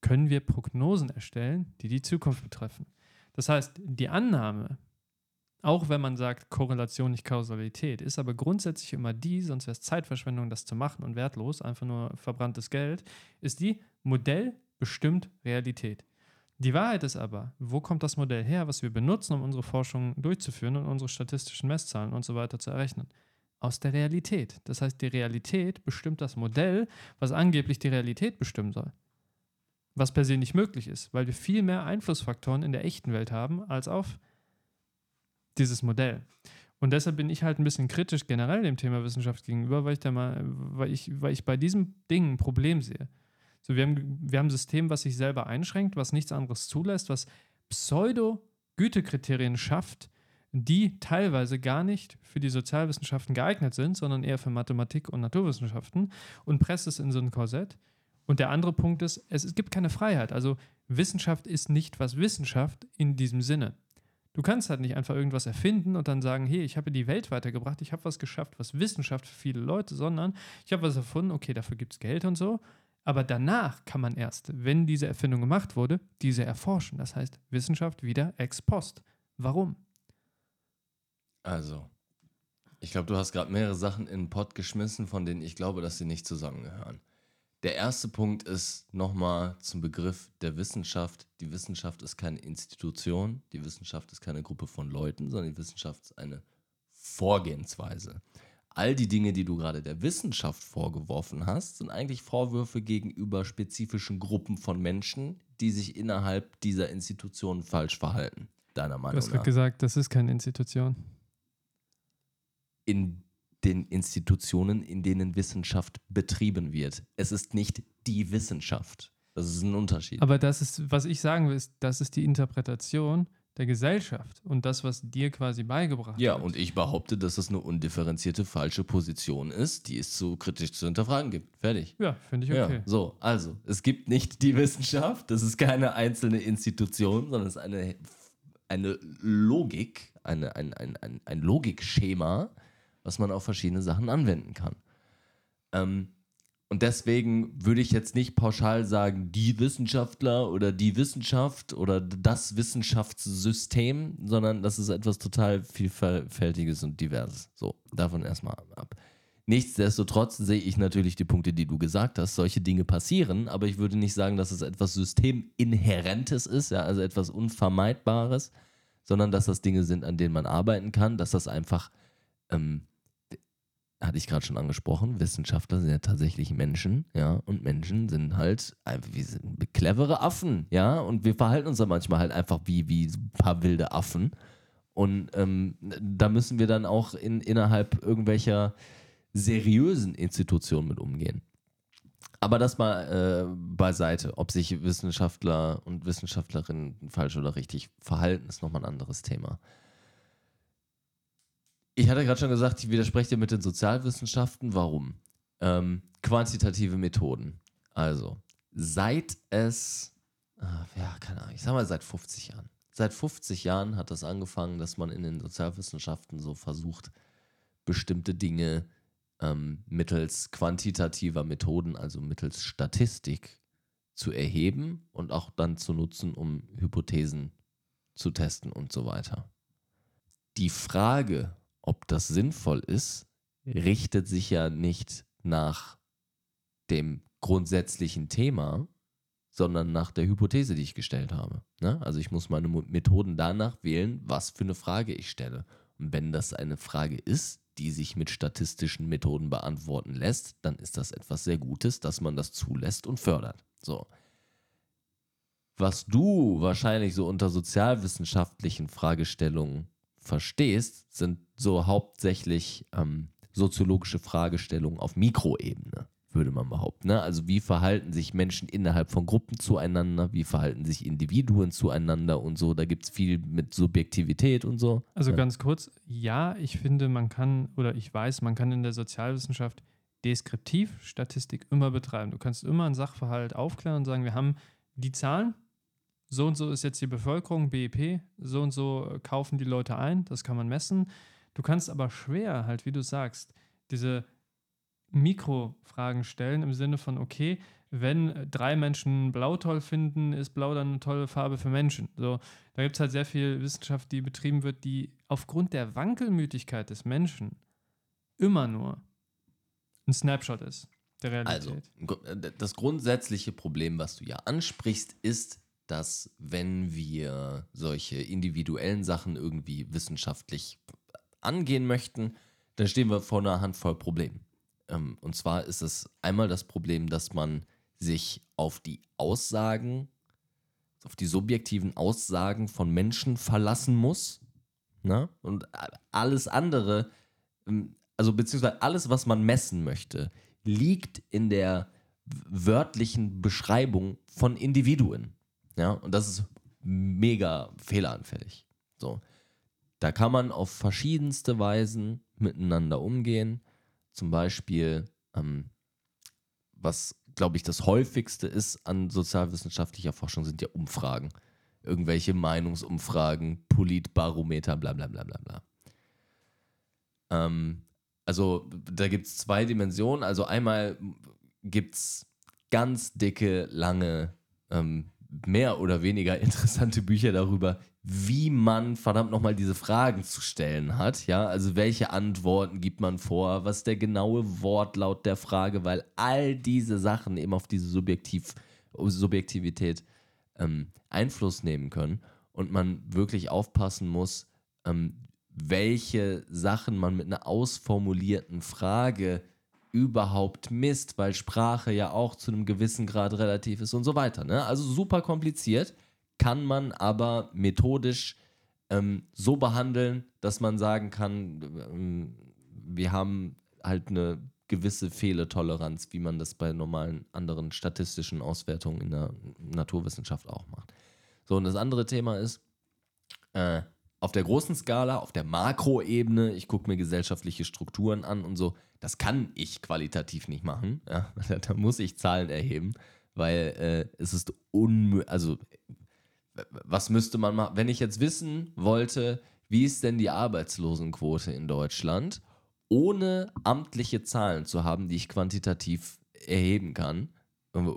Speaker 1: können wir Prognosen erstellen, die die Zukunft betreffen. Das heißt, die Annahme, auch wenn man sagt Korrelation nicht Kausalität, ist aber grundsätzlich immer die, sonst wäre es Zeitverschwendung, das zu machen und wertlos, einfach nur verbranntes Geld, ist die Modell bestimmt Realität. Die Wahrheit ist aber, wo kommt das Modell her, was wir benutzen, um unsere Forschung durchzuführen und unsere statistischen Messzahlen und so weiter zu errechnen? Aus der Realität. Das heißt, die Realität bestimmt das Modell, was angeblich die Realität bestimmen soll. Was per se nicht möglich ist, weil wir viel mehr Einflussfaktoren in der echten Welt haben als auf dieses Modell. Und deshalb bin ich halt ein bisschen kritisch generell dem Thema Wissenschaft gegenüber, weil ich da mal, weil ich, weil ich bei diesem Ding ein Problem sehe. So, wir haben, wir haben ein System, was sich selber einschränkt, was nichts anderes zulässt, was Pseudo-Gütekriterien schafft, die teilweise gar nicht für die Sozialwissenschaften geeignet sind, sondern eher für Mathematik und Naturwissenschaften und presst es in so ein Korsett. Und der andere Punkt ist, es, es gibt keine Freiheit. Also Wissenschaft ist nicht was Wissenschaft in diesem Sinne. Du kannst halt nicht einfach irgendwas erfinden und dann sagen, hey, ich habe die Welt weitergebracht, ich habe was geschafft, was Wissenschaft für viele Leute, sondern ich habe was erfunden, okay, dafür gibt es Geld und so. Aber danach kann man erst, wenn diese Erfindung gemacht wurde, diese erforschen. Das heißt, Wissenschaft wieder ex post. Warum?
Speaker 2: Also, ich glaube, du hast gerade mehrere Sachen in den Pott geschmissen, von denen ich glaube, dass sie nicht zusammengehören. Der erste Punkt ist nochmal zum Begriff der Wissenschaft. Die Wissenschaft ist keine Institution, die Wissenschaft ist keine Gruppe von Leuten, sondern die Wissenschaft ist eine Vorgehensweise. All die Dinge, die du gerade der Wissenschaft vorgeworfen hast, sind eigentlich Vorwürfe gegenüber spezifischen Gruppen von Menschen, die sich innerhalb dieser Institutionen falsch verhalten. Deiner
Speaker 1: Du
Speaker 2: Meinung
Speaker 1: hast gerade
Speaker 2: nach.
Speaker 1: gesagt, das ist keine Institution.
Speaker 2: in den Institutionen, in denen Wissenschaft betrieben wird. Es ist nicht die Wissenschaft. Das ist ein Unterschied.
Speaker 1: Aber das ist, was ich sagen will, ist, das ist die Interpretation der Gesellschaft und das, was dir quasi beigebracht
Speaker 2: ja,
Speaker 1: wird.
Speaker 2: und ich behaupte, dass es eine undifferenzierte falsche Position ist, die es zu kritisch zu hinterfragen gibt. Fertig.
Speaker 1: Ja, finde ich okay.
Speaker 2: Ja, so, also, es gibt nicht die Wissenschaft, das ist keine einzelne Institution, sondern es ist eine, eine Logik, eine, ein, ein, ein, ein Logikschema, was man auf verschiedene Sachen anwenden kann. Ähm, Und deswegen würde ich jetzt nicht pauschal sagen, die Wissenschaftler oder die Wissenschaft oder das Wissenschaftssystem, sondern das ist etwas total vielfältiges und diverses. So, davon erstmal ab. Nichtsdestotrotz sehe ich natürlich die Punkte, die du gesagt hast. Solche Dinge passieren, aber ich würde nicht sagen, dass es etwas Systeminhärentes ist, ja, also etwas Unvermeidbares, sondern dass das Dinge sind, an denen man arbeiten kann, dass das einfach ähm, hatte ich gerade schon angesprochen, Wissenschaftler sind ja tatsächlich Menschen, ja, und Menschen sind halt wie sind clevere Affen, ja, und wir verhalten uns dann manchmal halt einfach wie, wie ein paar wilde Affen. Und ähm, da müssen wir dann auch in, innerhalb irgendwelcher seriösen Institutionen mit umgehen. Aber das mal äh, beiseite. Ob sich Wissenschaftler und Wissenschaftlerinnen falsch oder richtig verhalten, ist nochmal ein anderes Thema. Ich hatte gerade schon gesagt, ich widerspreche dir mit den Sozialwissenschaften. Warum? Ähm, quantitative Methoden. Also, seit es, ah, ja, keine Ahnung, ich sag mal seit 50 Jahren. Seit 50 Jahren hat das angefangen, dass man in den Sozialwissenschaften so versucht, bestimmte Dinge ähm, mittels quantitativer Methoden, also mittels Statistik, zu erheben und auch dann zu nutzen, um Hypothesen zu testen und so weiter. Die Frage, ob das sinnvoll ist, richtet sich ja nicht nach dem grundsätzlichen Thema, sondern nach der Hypothese, die ich gestellt habe. Ne? Also ich muss meine Methoden danach wählen, was für eine Frage ich stelle. Und wenn das eine Frage ist, die sich mit statistischen Methoden beantworten lässt, dann ist das etwas sehr Gutes, dass man das zulässt und fördert. So. Was du wahrscheinlich so unter sozialwissenschaftlichen Fragestellungen verstehst, sind so hauptsächlich ähm, soziologische Fragestellungen auf Mikroebene, würde man behaupten. Ne? Also wie verhalten sich Menschen innerhalb von Gruppen zueinander, wie verhalten sich Individuen zueinander und so. Da gibt es viel mit Subjektivität und so.
Speaker 1: Also
Speaker 2: ja.
Speaker 1: ganz kurz, ja, ich finde, man kann, oder ich weiß, man kann in der Sozialwissenschaft deskriptiv Statistik immer betreiben. Du kannst immer einen Sachverhalt aufklären und sagen, wir haben die Zahlen, so und so ist jetzt die Bevölkerung, BIP, so und so äh, kaufen die Leute ein, das kann man messen. Du kannst aber schwer, halt, wie du sagst, diese Mikrofragen stellen im Sinne von, okay, wenn drei Menschen Blau toll finden, ist Blau dann eine tolle Farbe für Menschen. So, da gibt es halt sehr viel Wissenschaft, die betrieben wird, die aufgrund der Wankelmütigkeit des Menschen immer nur ein Snapshot ist der Realität.
Speaker 2: Also, das grundsätzliche Problem, was du ja ansprichst, ist, dass wenn wir solche individuellen Sachen irgendwie wissenschaftlich angehen möchten, dann stehen wir vor einer Handvoll Problemen. Ähm, und zwar ist es einmal das Problem, dass man sich auf die Aussagen, auf die subjektiven Aussagen von Menschen verlassen muss. Ne? Und alles andere, ähm, also beziehungsweise alles, was man messen möchte, liegt in der wörtlichen Beschreibung von Individuen. Ja, und das ist mega fehleranfällig. So. Da kann man auf verschiedenste Weisen miteinander umgehen. Zum Beispiel, ähm, was glaube ich das häufigste ist an sozialwissenschaftlicher Forschung, sind ja Umfragen. Irgendwelche Meinungsumfragen, Politbarometer, bla bla bla bla bla. Ähm, also da gibt es zwei Dimensionen. Also einmal gibt es ganz dicke, lange ähm, mehr oder weniger interessante Bücher darüber, wie man verdammt nochmal diese Fragen zu stellen hat. Ja, also welche Antworten gibt man vor, was der genaue Wortlaut der Frage, weil all diese Sachen eben auf diese Subjektiv Subjektivität ähm, Einfluss nehmen können und man wirklich aufpassen muss, ähm, welche Sachen man mit einer ausformulierten Frage überhaupt misst, weil Sprache ja auch zu einem gewissen Grad relativ ist und so weiter. Ne? Also super kompliziert, kann man aber methodisch ähm, so behandeln, dass man sagen kann, ähm, wir haben halt eine gewisse Fehlertoleranz, wie man das bei normalen anderen statistischen Auswertungen in der Naturwissenschaft auch macht. So, und das andere Thema ist, äh, auf der großen Skala, auf der Makroebene, ich gucke mir gesellschaftliche Strukturen an und so, das kann ich qualitativ nicht machen. Ja, da muss ich Zahlen erheben, weil äh, es ist unmöglich. Also, was müsste man machen? Wenn ich jetzt wissen wollte, wie ist denn die Arbeitslosenquote in Deutschland, ohne amtliche Zahlen zu haben, die ich quantitativ erheben kann,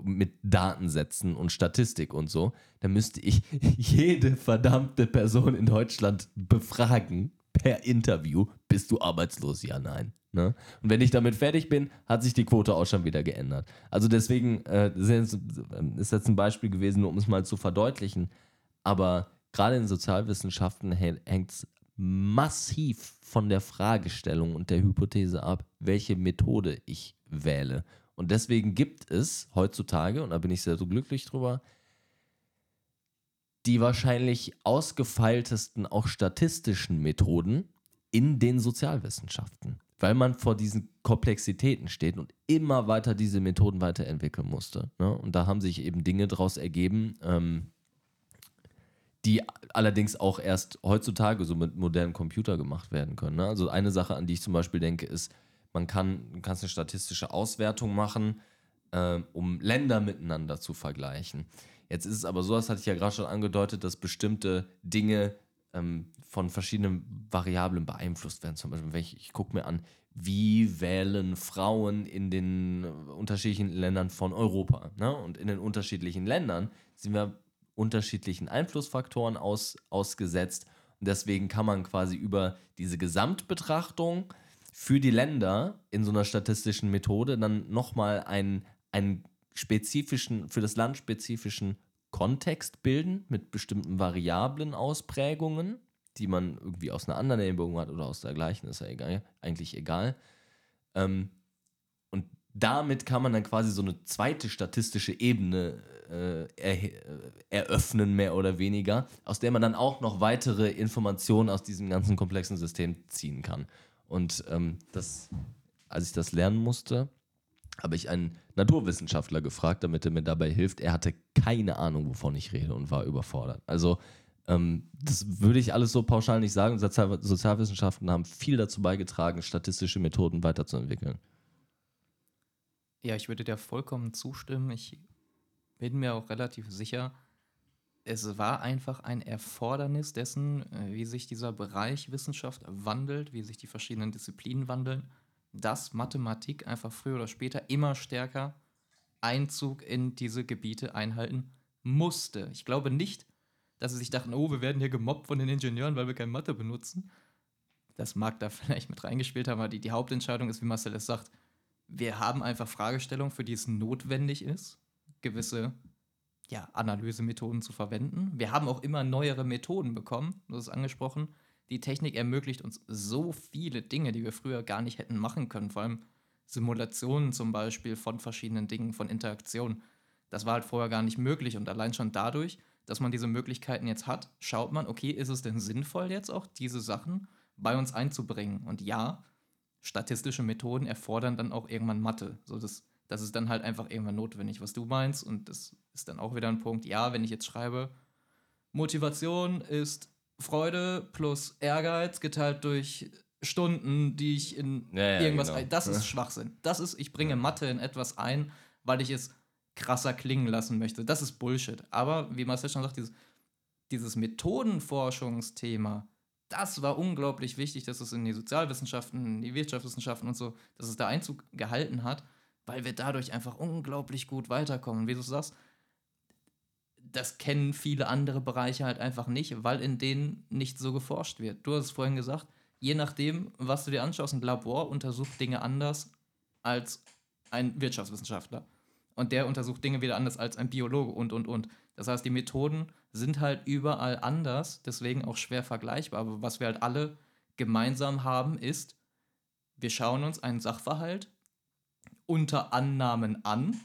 Speaker 2: mit Datensätzen und Statistik und so, dann müsste ich jede verdammte Person in Deutschland befragen per Interview, bist du arbeitslos? Ja, nein. Ne? Und wenn ich damit fertig bin, hat sich die Quote auch schon wieder geändert. Also deswegen äh, ist jetzt ein Beispiel gewesen, um es mal zu verdeutlichen. Aber gerade in Sozialwissenschaften hängt es massiv von der Fragestellung und der Hypothese ab, welche Methode ich wähle. Und deswegen gibt es heutzutage, und da bin ich sehr so glücklich drüber, die wahrscheinlich ausgefeiltesten, auch statistischen Methoden in den Sozialwissenschaften, weil man vor diesen Komplexitäten steht und immer weiter diese Methoden weiterentwickeln musste. Ne? Und da haben sich eben Dinge daraus ergeben, ähm, die allerdings auch erst heutzutage so mit modernen Computern gemacht werden können. Ne? Also eine Sache, an die ich zum Beispiel denke, ist, man kann kannst eine statistische Auswertung machen, äh, um Länder miteinander zu vergleichen. Jetzt ist es aber so, das hatte ich ja gerade schon angedeutet, dass bestimmte Dinge ähm, von verschiedenen Variablen beeinflusst werden. Zum Beispiel, ich, ich gucke mir an, wie wählen Frauen in den unterschiedlichen Ländern von Europa. Ne? Und in den unterschiedlichen Ländern sind wir unterschiedlichen Einflussfaktoren aus, ausgesetzt. Und deswegen kann man quasi über diese Gesamtbetrachtung für die Länder in so einer statistischen Methode dann nochmal einen, einen spezifischen, für das Land spezifischen Kontext bilden mit bestimmten variablen Ausprägungen, die man irgendwie aus einer anderen Erinnerung hat oder aus der gleichen, ist ja egal, eigentlich egal. Ähm, und damit kann man dann quasi so eine zweite statistische Ebene äh, äh, eröffnen, mehr oder weniger, aus der man dann auch noch weitere Informationen aus diesem ganzen komplexen System ziehen kann. Und ähm, das, als ich das lernen musste, habe ich einen Naturwissenschaftler gefragt, damit er mir dabei hilft. Er hatte keine Ahnung, wovon ich rede und war überfordert. Also ähm, das würde ich alles so pauschal nicht sagen. Sozial Sozialwissenschaften haben viel dazu beigetragen, statistische Methoden weiterzuentwickeln.
Speaker 3: Ja, ich würde dir vollkommen zustimmen. Ich bin mir auch relativ sicher, es war einfach ein Erfordernis dessen, äh, wie sich dieser Bereich Wissenschaft wandelt, wie sich die verschiedenen Disziplinen wandeln dass Mathematik einfach früher oder später immer stärker Einzug in diese Gebiete einhalten musste. Ich glaube nicht, dass sie sich dachten, oh, wir werden hier gemobbt von den Ingenieuren, weil wir kein Mathe benutzen. Das mag da vielleicht mit reingespielt haben, aber die, die Hauptentscheidung ist, wie Marcel es sagt, wir haben einfach Fragestellungen, für die es notwendig ist, gewisse ja, Analysemethoden zu verwenden. Wir haben auch immer neuere Methoden bekommen, das ist angesprochen die Technik ermöglicht uns so viele Dinge, die wir früher gar nicht hätten machen können. Vor allem Simulationen zum Beispiel von verschiedenen Dingen, von Interaktionen. Das war halt vorher gar nicht möglich. Und allein schon dadurch, dass man diese Möglichkeiten jetzt hat, schaut man, okay, ist es denn sinnvoll jetzt auch, diese Sachen bei uns einzubringen? Und ja, statistische Methoden erfordern dann auch irgendwann Mathe. So das, das ist dann halt einfach irgendwann notwendig, was du meinst. Und das ist dann auch wieder ein Punkt, ja, wenn ich jetzt schreibe, Motivation ist Freude plus Ehrgeiz geteilt durch Stunden, die ich in ja, ja, irgendwas. Genau. Das ist Schwachsinn. Das ist, ich bringe Mathe in etwas ein, weil ich es krasser klingen lassen möchte. Das ist Bullshit. Aber wie Marcel schon sagt, dieses, dieses Methodenforschungsthema, das war unglaublich wichtig, dass es in die Sozialwissenschaften, in die Wirtschaftswissenschaften und so, dass es da Einzug gehalten hat, weil wir dadurch einfach unglaublich gut weiterkommen. Wie du sagst, das kennen viele andere Bereiche halt einfach nicht, weil in denen nicht so geforscht wird. Du hast es vorhin gesagt, je nachdem, was du dir anschaust, ein Labor untersucht Dinge anders als ein Wirtschaftswissenschaftler. Und der untersucht Dinge wieder anders als ein Biologe und, und, und. Das heißt, die Methoden sind halt überall anders, deswegen auch schwer vergleichbar. Aber was wir halt alle gemeinsam haben, ist, wir schauen uns einen Sachverhalt unter Annahmen an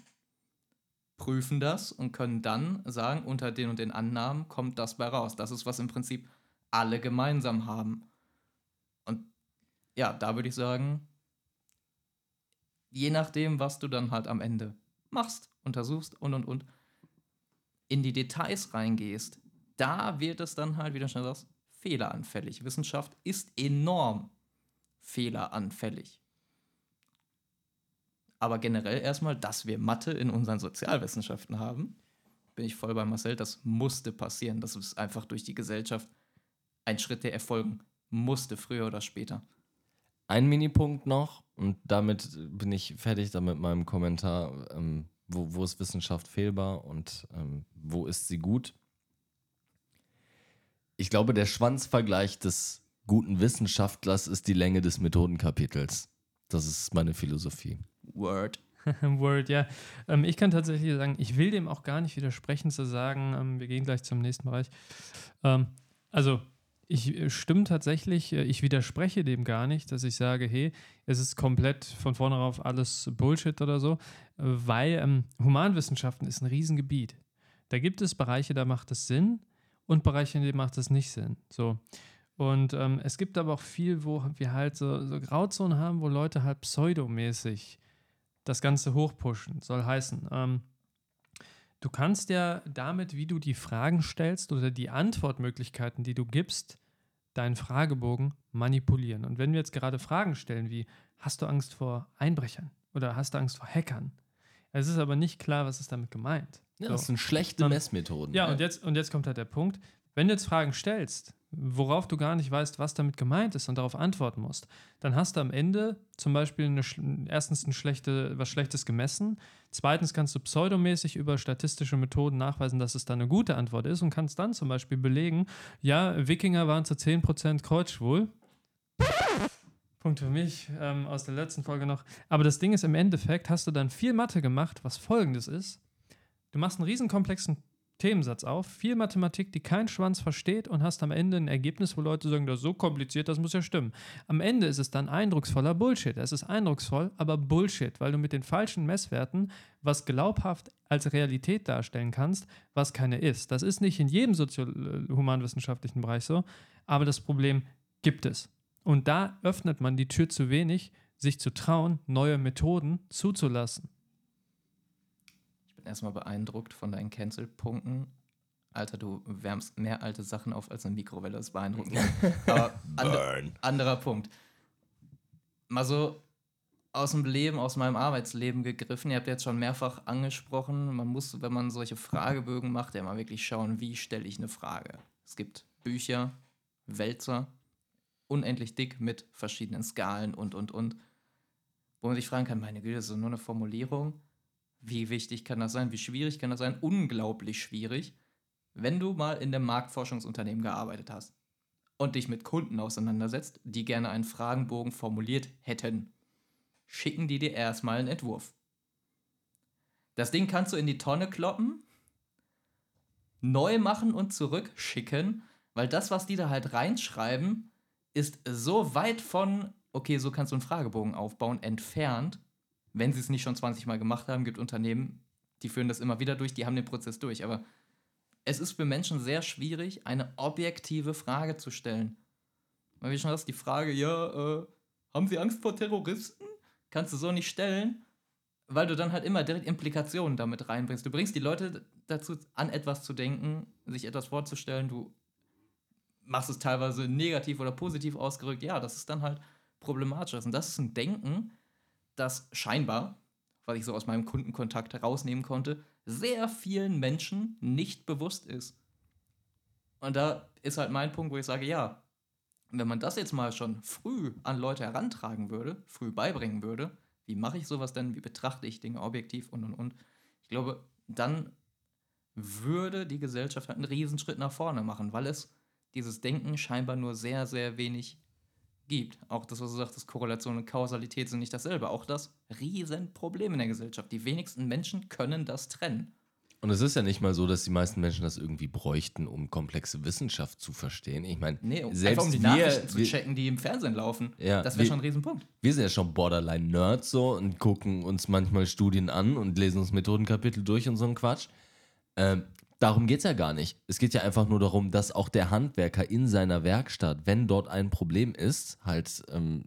Speaker 3: prüfen das und können dann sagen, unter den und den Annahmen kommt das bei raus. Das ist, was im Prinzip alle gemeinsam haben. Und ja, da würde ich sagen, je nachdem, was du dann halt am Ende machst, untersuchst und und und in die Details reingehst, da wird es dann halt, wie du schon sagst, fehleranfällig. Wissenschaft ist enorm fehleranfällig. Aber generell erstmal, dass wir Mathe in unseren Sozialwissenschaften haben, bin ich voll bei Marcel, das musste passieren. Das ist einfach durch die Gesellschaft ein Schritt, der erfolgen musste, früher oder später.
Speaker 2: Ein Minipunkt noch, Und damit bin ich fertig dann mit meinem Kommentar. Ähm, wo, wo ist Wissenschaft fehlbar und ähm, wo ist sie gut? Ich glaube, der Schwanzvergleich des guten Wissenschaftlers ist die Länge des Methodenkapitels. Das ist meine Philosophie.
Speaker 3: Word.
Speaker 1: Word, ja. Ähm, ich kann tatsächlich sagen, ich will dem auch gar nicht widersprechen zu sagen, ähm, wir gehen gleich zum nächsten Bereich. Ähm, also, ich äh, stimme tatsächlich, äh, ich widerspreche dem gar nicht, dass ich sage, hey, es ist komplett von vorne auf alles Bullshit oder so, weil ähm, Humanwissenschaften ist ein Riesengebiet. Da gibt es Bereiche, da macht es Sinn und Bereiche, in denen macht es nicht Sinn. So. Und ähm, es gibt aber auch viel, wo wir halt so, so Grauzonen haben, wo Leute halt pseudomäßig das Ganze hochpushen. Soll heißen, ähm, du kannst ja damit, wie du die Fragen stellst oder die Antwortmöglichkeiten, die du gibst, deinen Fragebogen manipulieren. Und wenn wir jetzt gerade Fragen stellen wie, hast du Angst vor Einbrechern oder hast du Angst vor Hackern? Es ist aber nicht klar, was ist damit gemeint.
Speaker 2: Ja,
Speaker 1: So.
Speaker 2: das sind schlechte Messmethoden.
Speaker 1: Ja, und jetzt, und jetzt kommt halt der Punkt, wenn du jetzt Fragen stellst, worauf du gar nicht weißt, was damit gemeint ist und darauf antworten musst, dann hast du am Ende zum Beispiel eine, erstens ein schlechte, was Schlechtes gemessen, zweitens kannst du pseudomäßig über statistische Methoden nachweisen, dass es dann eine gute Antwort ist und kannst dann zum Beispiel belegen, ja, Wikinger waren zu 10% kreuzschwul. Punkt für mich ähm, aus der letzten Folge noch. Aber das Ding ist, im Endeffekt hast du dann viel Mathe gemacht, was folgendes ist. Du machst einen riesenkomplexen Themensatz auf, viel Mathematik, die kein Schwanz versteht und hast am Ende ein Ergebnis, wo Leute sagen, das ist so kompliziert, das muss ja stimmen. Am Ende ist es dann eindrucksvoller Bullshit. Es ist eindrucksvoll, aber Bullshit, weil du mit den falschen Messwerten was glaubhaft als Realität darstellen kannst, was keine ist. Das ist nicht in jedem sozio-humanwissenschaftlichen Bereich so, aber das Problem gibt es. Und da öffnet man die Tür zu wenig, sich zu trauen, neue Methoden zuzulassen.
Speaker 3: Erstmal beeindruckt von deinen Cancel-Punkten. Alter, du wärmst mehr alte Sachen auf als eine Mikrowelle. Das ist beeindruckend. Aber
Speaker 2: Burn.
Speaker 3: anderer Punkt. Mal so aus dem Leben, aus meinem Arbeitsleben gegriffen. Ihr habt jetzt schon mehrfach angesprochen, man muss, wenn man solche Fragebögen macht, ja mal wirklich schauen, wie stelle ich eine Frage. Es gibt Bücher, Wälzer, unendlich dick mit verschiedenen Skalen und, und, und. Wo man sich fragen kann, meine Güte, das ist nur eine Formulierung. Wie wichtig kann das sein? Wie schwierig kann das sein? Unglaublich schwierig. Wenn du mal in einem Marktforschungsunternehmen gearbeitet hast und dich mit Kunden auseinandersetzt, die gerne einen Fragenbogen formuliert hätten, schicken die dir erstmal einen Entwurf. Das Ding kannst du in die Tonne kloppen, neu machen und zurückschicken, weil das, was die da halt reinschreiben, ist so weit von, okay, so kannst du einen Fragebogen aufbauen, entfernt, wenn sie es nicht schon 20 Mal gemacht haben, gibt Unternehmen, die führen das immer wieder durch, die haben den Prozess durch. Aber es ist für Menschen sehr schwierig, eine objektive Frage zu stellen. Weil wie schon hast, die Frage, ja, äh, haben sie Angst vor Terroristen? Kannst du so nicht stellen, weil du dann halt immer direkt Implikationen damit reinbringst. Du bringst die Leute dazu, an etwas zu denken, sich etwas vorzustellen, du machst es teilweise negativ oder positiv ausgerückt. Ja, das ist dann halt problematisch. Und das ist ein Denken, das scheinbar, was ich so aus meinem Kundenkontakt herausnehmen konnte, sehr vielen Menschen nicht bewusst ist. Und da ist halt mein Punkt, wo ich sage, ja, wenn man das jetzt mal schon früh an Leute herantragen würde, früh beibringen würde, wie mache ich sowas denn, wie betrachte ich Dinge objektiv und und und, ich glaube, dann würde die Gesellschaft halt einen Riesenschritt nach vorne machen, weil es dieses Denken scheinbar nur sehr, sehr wenig gibt. Auch das, was du sagtest, Korrelation und Kausalität sind nicht dasselbe. Auch das Riesenproblem in der Gesellschaft. Die wenigsten Menschen können das trennen.
Speaker 2: Und es ist ja nicht mal so, dass die meisten Menschen das irgendwie bräuchten, um komplexe Wissenschaft zu verstehen. Ich meine,
Speaker 3: Nee, um,
Speaker 2: selbst
Speaker 3: einfach um die
Speaker 2: wir,
Speaker 3: Nachrichten zu
Speaker 2: wir,
Speaker 3: checken, die im Fernsehen laufen.
Speaker 2: Ja,
Speaker 3: das wäre schon ein Riesenpunkt.
Speaker 2: wir sind ja schon Borderline-Nerds so und gucken uns manchmal Studien an und lesen uns Methodenkapitel durch und so ein Quatsch. Ähm, darum geht es ja gar nicht. Es geht ja einfach nur darum, dass auch der Handwerker in seiner Werkstatt, wenn dort ein Problem ist, halt, ähm,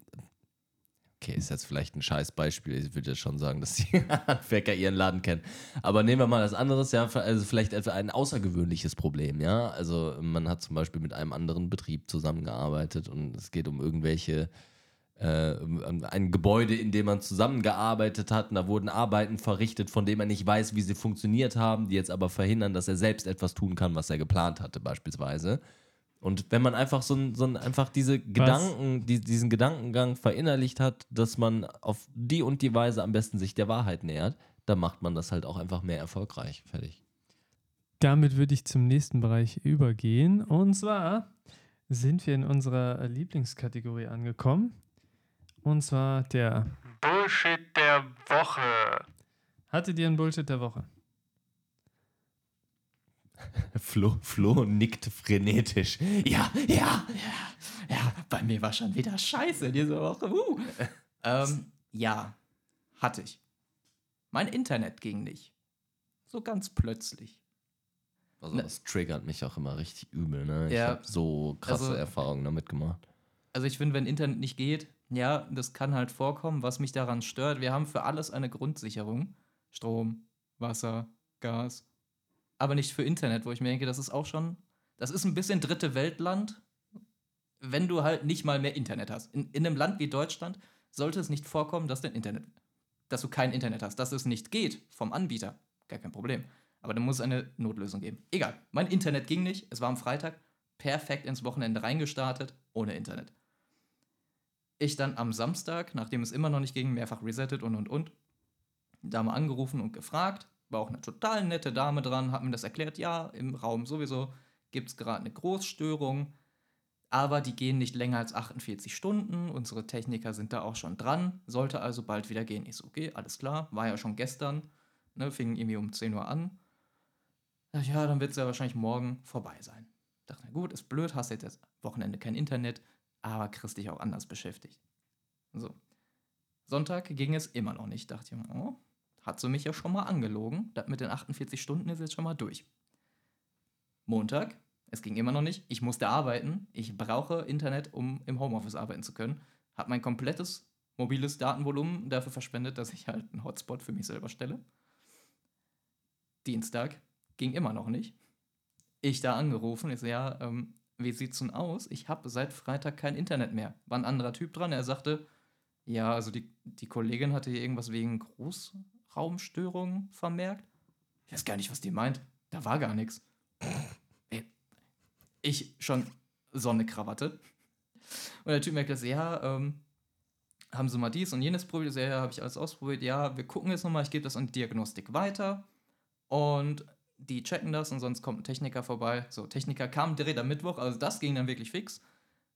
Speaker 2: okay, ist jetzt vielleicht ein scheiß Beispiel, ich würde ja schon sagen, dass die Handwerker ihren Laden kennen. Aber nehmen wir mal das anderes, ja, also vielleicht etwa ein außergewöhnliches Problem, ja. Also man hat zum Beispiel mit einem anderen Betrieb zusammengearbeitet und es geht um irgendwelche äh, ein Gebäude, in dem man zusammengearbeitet hat und da wurden Arbeiten verrichtet, von denen er nicht weiß, wie sie funktioniert haben, die jetzt aber verhindern, dass er selbst etwas tun kann, was er geplant hatte beispielsweise. Und wenn man einfach so, ein, so ein, einfach diese Gedanken, die, diesen Gedankengang verinnerlicht hat, dass man auf die und die Weise am besten sich der Wahrheit nähert, dann macht man das halt auch einfach mehr erfolgreich. Fertig.
Speaker 1: Damit würde ich zum nächsten Bereich übergehen. Und zwar sind wir in unserer Lieblingskategorie angekommen. Und zwar der Bullshit der Woche. Hattet ihr einen Bullshit der Woche?
Speaker 2: Flo, Flo nickt frenetisch. Ja, ja,
Speaker 3: ja, ja, bei mir war schon wieder Scheiße diese Woche. Uh. ähm, ja, hatte ich. Mein Internet ging nicht. So ganz plötzlich.
Speaker 2: Also das triggert mich auch immer richtig übel. Ne? Ich
Speaker 3: Ja.
Speaker 2: habe so krasse
Speaker 3: Also-
Speaker 2: Erfahrungen damit gemacht.
Speaker 3: Also ich finde, wenn Internet nicht geht, ja, das kann halt vorkommen. Was mich daran stört, wir haben für alles eine Grundsicherung. Strom, Wasser, Gas. Aber nicht für Internet, wo ich mir denke, das ist auch schon, das ist ein bisschen dritte Weltland, wenn du halt nicht mal mehr Internet hast. In, in einem Land wie Deutschland sollte es nicht vorkommen, dass dein Internet, dass du kein Internet hast, dass es nicht geht vom Anbieter. Gar kein Problem. Aber dann muss es eine Notlösung geben. Egal. Mein Internet ging nicht. Es war am Freitag. Perfekt ins Wochenende reingestartet, ohne Internet. Ich dann am Samstag, nachdem es immer noch nicht ging, mehrfach resettet und und und, Dame angerufen und gefragt. War auch eine total nette Dame dran, hat mir das erklärt. Ja, im Raum sowieso gibt es gerade eine Großstörung, aber die gehen nicht länger als 48 Stunden. Unsere Techniker sind da auch schon dran, sollte also bald wieder gehen. Ich so, okay, alles klar, war ja schon gestern, ne, fing irgendwie um 10 Uhr an. Ich, Ja, dann wird es ja wahrscheinlich morgen vorbei sein. Dachte, na gut, ist blöd, hast jetzt das Wochenende kein Internet, aber kriegst dich auch anders beschäftigt. So. Sonntag ging es immer noch nicht. Dachte ich, mir, oh, hat sie mich ja schon mal angelogen. Das mit den 48 Stunden ist jetzt schon mal durch. Montag, es ging immer noch nicht. Ich musste arbeiten. Ich brauche Internet, um im Homeoffice arbeiten zu können. Hab mein komplettes mobiles Datenvolumen dafür verspendet, dass ich halt einen Hotspot für mich selber stelle. Dienstag ging immer noch nicht. Ich da angerufen, ich so, ja, ähm, wie sieht's denn aus? Ich habe seit Freitag kein Internet mehr. War ein anderer Typ dran, er sagte, ja, also die, die Kollegin hatte hier irgendwas wegen Großraumstörungen vermerkt. Ich weiß gar nicht, was die meint. Da war gar nichts. Ey, Ich schon Sonnekrawatte. Und der Typ merkt das, ja, ähm, haben sie mal dies und jenes probiert? So, Ja, habe ich alles ausprobiert. Ja, wir gucken jetzt nochmal, ich gebe das an die Diagnostik weiter. Und die checken das und sonst kommt ein Techniker vorbei. So, Techniker kam direkt am Mittwoch, also das ging dann wirklich fix.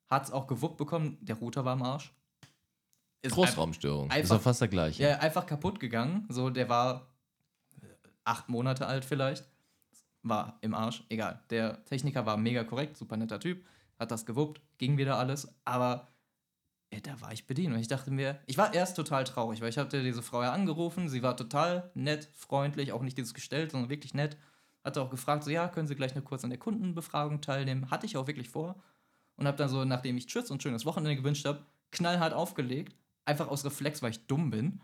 Speaker 3: Hat's auch gewuppt bekommen, der Router war am Arsch. Ist
Speaker 2: Großraumstörung. ist
Speaker 3: einfach-
Speaker 2: doch fast der gleiche.
Speaker 3: ja, einfach kaputt gegangen. So, der war äh, acht Monate alt vielleicht. War im Arsch, egal. Der Techniker war mega korrekt, super netter Typ, hat das gewuppt, ging wieder alles, aber ja, da war ich bedient. Und ich dachte mir, ich war erst total traurig, weil ich hatte diese Frau ja angerufen, sie war total nett, freundlich, auch nicht dieses gestellt, sondern wirklich nett. Hatte auch gefragt, so ja, können Sie gleich noch kurz an der Kundenbefragung teilnehmen? Hatte ich auch wirklich vor. Und habe dann so, nachdem ich Tschüss und schönes Wochenende gewünscht habe, knallhart aufgelegt. Einfach aus Reflex, weil ich dumm bin.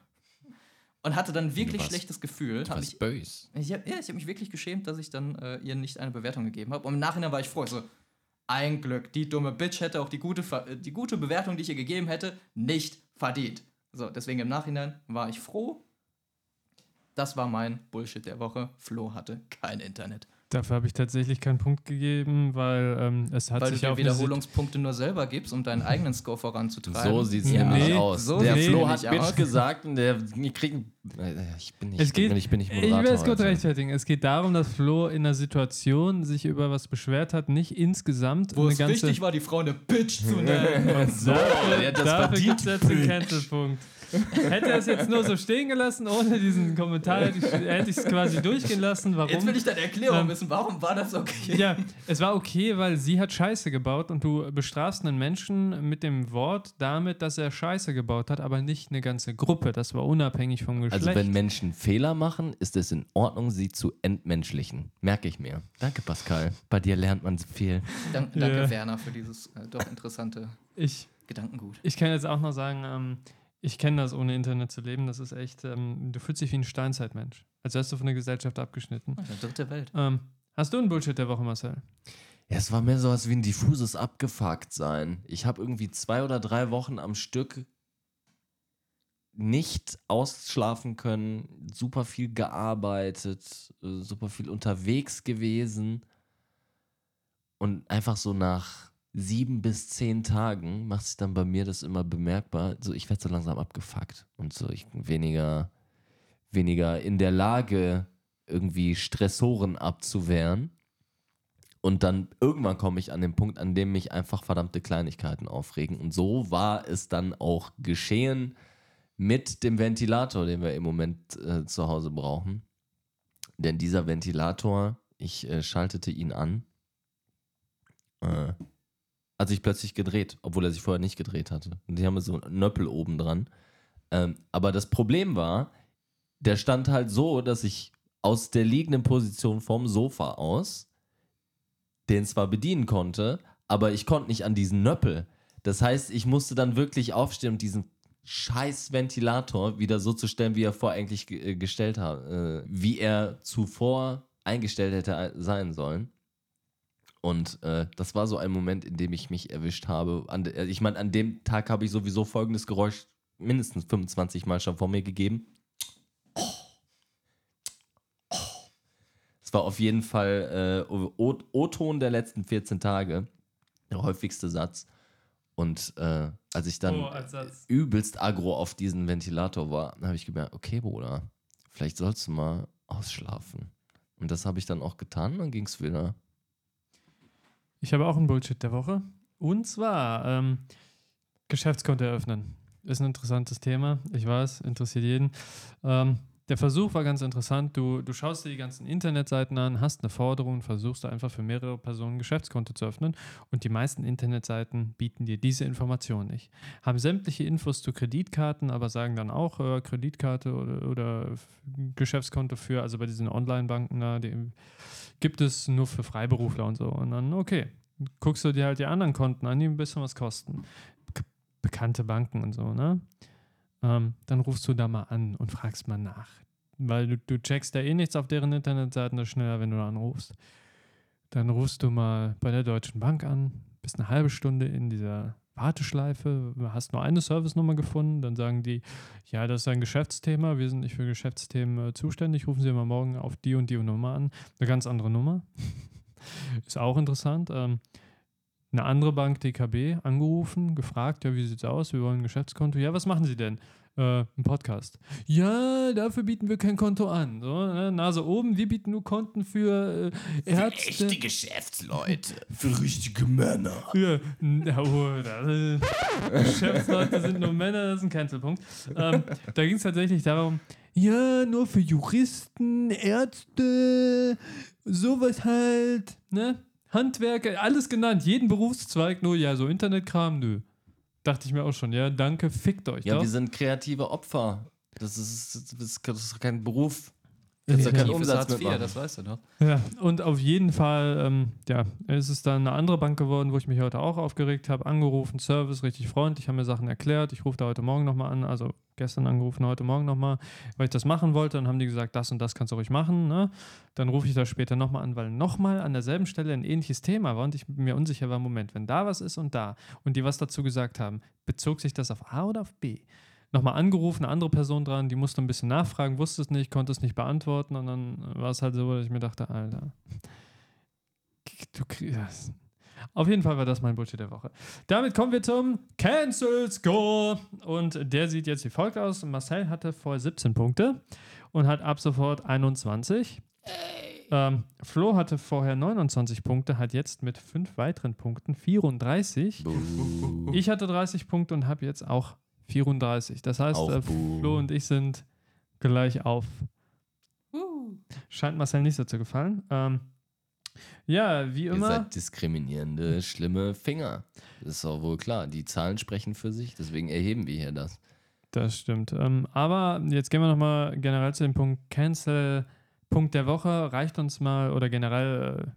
Speaker 3: Und hatte dann wirklich
Speaker 2: warst-
Speaker 3: schlechtes Gefühl.
Speaker 2: Du warst böse.
Speaker 3: ich hab, ja, ich habe mich wirklich geschämt, dass ich dann äh, ihr nicht eine Bewertung gegeben habe. Und im Nachhinein war ich froh. So, ein Glück, die dumme Bitch hätte auch die gute, äh, die gute Bewertung, die ich ihr gegeben hätte, nicht verdient. So, deswegen im Nachhinein war ich froh. Das war mein Bullshit der Woche. Flo hatte kein Internet.
Speaker 1: Dafür habe ich tatsächlich keinen Punkt gegeben, weil ähm, es hat
Speaker 3: Weil du
Speaker 1: sich
Speaker 3: dir
Speaker 1: eine Sit-
Speaker 3: Wiederholungspunkte nur selber gibst, um deinen eigenen Score voranzutreiben.
Speaker 2: So sieht es
Speaker 1: Ja.
Speaker 2: nämlich
Speaker 1: Nee,
Speaker 2: aus.
Speaker 3: so
Speaker 2: der
Speaker 3: sieht's
Speaker 2: Flo hat Bitch
Speaker 3: aus.
Speaker 2: gesagt und der wir kriegen. äh, Ich bin nicht,
Speaker 1: Es geht,
Speaker 2: ich bin nicht
Speaker 1: ich will
Speaker 2: Moderator.
Speaker 1: es kurz
Speaker 2: heute.
Speaker 1: rechtfertigen. Es geht darum, dass Flo in einer Situation sich über was beschwert hat, nicht insgesamt
Speaker 3: Wo
Speaker 1: eine
Speaker 3: es
Speaker 1: ganze.
Speaker 3: wichtig war, die Frau eine Bitch zu nennen.
Speaker 2: So, der hat das
Speaker 1: Dafür
Speaker 2: verdient.
Speaker 1: gibt es jetzt einen Cancelpunkt. Hätte er es jetzt nur so stehen gelassen, ohne diesen Kommentar, hätte ich hätte ich es quasi durchgehen lassen. Warum?
Speaker 3: Jetzt will ich deine Erklärung
Speaker 1: Ähm,
Speaker 3: wissen. Warum war das okay?
Speaker 1: Ja, es war okay, weil sie hat Scheiße gebaut und du bestrafst einen Menschen mit dem Wort damit, dass er Scheiße gebaut hat, aber nicht eine ganze Gruppe. Das war unabhängig vom Geschlecht.
Speaker 2: Also wenn Menschen Fehler machen, ist es in Ordnung, sie zu entmenschlichen. Merke ich mir. Danke, Pascal. Bei dir lernt man so viel.
Speaker 3: Dank, danke,
Speaker 1: Ja.
Speaker 3: Werner, für dieses äh, doch interessante
Speaker 1: ich,
Speaker 3: Gedankengut.
Speaker 1: ich kann jetzt auch noch sagen, ähm, ich kenne das, ohne Internet zu leben. Das ist echt, ähm, du fühlst dich wie ein Steinzeitmensch. Als wärst du von der Gesellschaft abgeschnitten.
Speaker 3: Oh, der dritte Welt.
Speaker 1: Ähm, hast du einen Bullshit der Woche, Marcel?
Speaker 2: Ja, es war mehr so was wie ein diffuses Abgefuckt-Sein. Ich habe irgendwie zwei oder drei Wochen am Stück nicht ausschlafen können, super viel gearbeitet, äh, super viel unterwegs gewesen. und einfach so nach sieben bis zehn Tagen macht sich dann bei mir das immer bemerkbar. So, ich werde so langsam abgefuckt und so ich weniger, weniger in der Lage, irgendwie Stressoren abzuwehren. Und dann irgendwann komme ich an den Punkt, an dem mich einfach verdammte Kleinigkeiten aufregen. Und so war es dann auch geschehen mit dem Ventilator, den wir im Moment äh, zu Hause brauchen. Denn dieser Ventilator, ich äh, schaltete ihn an, äh, hat sich plötzlich gedreht, obwohl er sich vorher nicht gedreht hatte. Und die haben so einen Nöppel oben dran. Ähm, aber das Problem war, der stand halt so, dass ich aus der liegenden Position vom Sofa aus den zwar bedienen konnte, aber ich konnte nicht an diesen Nöppel. Das heißt, ich musste dann wirklich aufstehen und diesen scheiß Ventilator wieder so zu stellen, wie er vor eigentlich ge- äh, gestellt hat, äh, wie er zuvor eingestellt hätte äh, sein sollen. Und äh, das war so ein Moment, in dem ich mich erwischt habe. An, äh, ich meine, an dem Tag habe ich sowieso folgendes Geräusch mindestens 25 Mal schon vor mir gegeben. Es war auf jeden Fall äh, O-Ton der letzten 14 Tage. Der häufigste Satz. Und äh, als ich dann
Speaker 1: Oh, als
Speaker 2: übelst aggro auf diesen Ventilator war, habe ich gemerkt, okay, Bruder, vielleicht sollst du mal ausschlafen. Und das habe ich dann auch getan, dann ging es wieder.
Speaker 1: Ich habe auch einen Bullshit der Woche. Und zwar ähm, Geschäftskonto eröffnen. Ist ein interessantes Thema. Ich weiß, interessiert jeden. Ähm, der Versuch war ganz interessant. Du, du schaust dir die ganzen Internetseiten an, hast eine Forderung, versuchst du einfach für mehrere Personen ein Geschäftskonto zu öffnen. Und die meisten Internetseiten bieten dir diese Information nicht. Haben sämtliche Infos zu Kreditkarten, aber sagen dann auch äh, Kreditkarte oder, oder Geschäftskonto für, also bei diesen Online-Banken da, die gibt es nur für Freiberufler und so. Und dann, okay, guckst du dir halt die anderen Konten an, die ein bisschen was kosten. Be bekannte Banken und so, ne? Ähm, dann rufst du da mal an und fragst mal nach. Weil du, du checkst ja eh nichts auf deren Internetseiten, das ist schneller, wenn du da anrufst. Dann rufst du mal bei der Deutschen Bank an, bist eine halbe Stunde in dieser Warteschleife, hast nur eine Servicenummer gefunden, dann sagen die, ja, das ist ein Geschäftsthema, wir sind nicht für Geschäftsthemen äh, zuständig, rufen Sie mal morgen auf die und die Nummer an. Eine ganz andere Nummer. ist auch interessant. Ähm, eine andere Bank, DKB, angerufen, gefragt, ja, wie sieht's aus? Wir wollen ein Geschäftskonto. Ja, was machen Sie denn? Äh, ein Podcast. Ja, dafür bieten wir kein Konto an. So, ne? Nase oben, wir bieten nur Konten für äh, Ärzte.
Speaker 2: Geschäftsleute. Für richtige Männer.
Speaker 1: Ja, n- ja, oh, das, äh, Geschäftsleute sind nur Männer, das ist ein Cancelpunkt. Ähm, da ging es tatsächlich darum, ja, nur für Juristen, Ärzte, sowas halt, ne? Handwerker, alles genannt, jeden Berufszweig, nur ja, so Internetkram, nö. Dachte ich mir auch schon, ja, danke, fickt euch
Speaker 2: Ja,
Speaker 1: doch.
Speaker 2: wir sind kreative Opfer. Das ist, das ist, das ist kein Beruf. Kannst ja keinen
Speaker 3: ist
Speaker 2: Umsatz
Speaker 3: Hartz IV,
Speaker 2: mitmachen.
Speaker 3: das weißt du doch.
Speaker 1: Ja, und auf jeden Fall, ähm, ja, ist es dann eine andere Bank geworden, wo ich mich heute auch aufgeregt habe, angerufen, Service, richtig freundlich, haben mir Sachen erklärt. Ich rufe da heute Morgen nochmal an, also gestern angerufen, heute Morgen nochmal, weil ich das machen wollte. Dann haben die gesagt, das und das kannst du ruhig machen. Ne? Dann rufe ich da später nochmal an, weil nochmal an derselben Stelle ein ähnliches Thema war und ich mir unsicher war, Moment, wenn da was ist und da und die was dazu gesagt haben, bezog sich das auf A oder auf B? Nochmal angerufen, eine andere Person dran, die musste ein bisschen nachfragen, wusste es nicht, konnte es nicht beantworten und dann war es halt so, dass ich mir dachte, Alter, du kriegst. Auf jeden Fall war das mein Bullshit der Woche. Damit kommen wir zum Cancel Score. Und der sieht jetzt wie folgt aus. Marcel hatte vorher 17 Punkte und hat ab sofort 21. Ähm, Flo hatte vorher 29 Punkte, hat jetzt mit fünf weiteren Punkten 34.
Speaker 2: Buh.
Speaker 1: Ich hatte 30 Punkte und habe jetzt auch 34. Das heißt, äh. Flo und ich sind gleich auf. Scheint Marcel nicht so zu gefallen. Ähm, ja, wie
Speaker 2: Ihr
Speaker 1: immer.
Speaker 2: seid diskriminierende, schlimme Finger. Das ist auch wohl klar. Die Zahlen sprechen für sich, deswegen erheben wir hier das.
Speaker 1: Das stimmt. Ähm, aber jetzt gehen wir nochmal generell zu dem Punkt Cancel. Punkt der Woche. Reicht uns mal, oder generell, äh,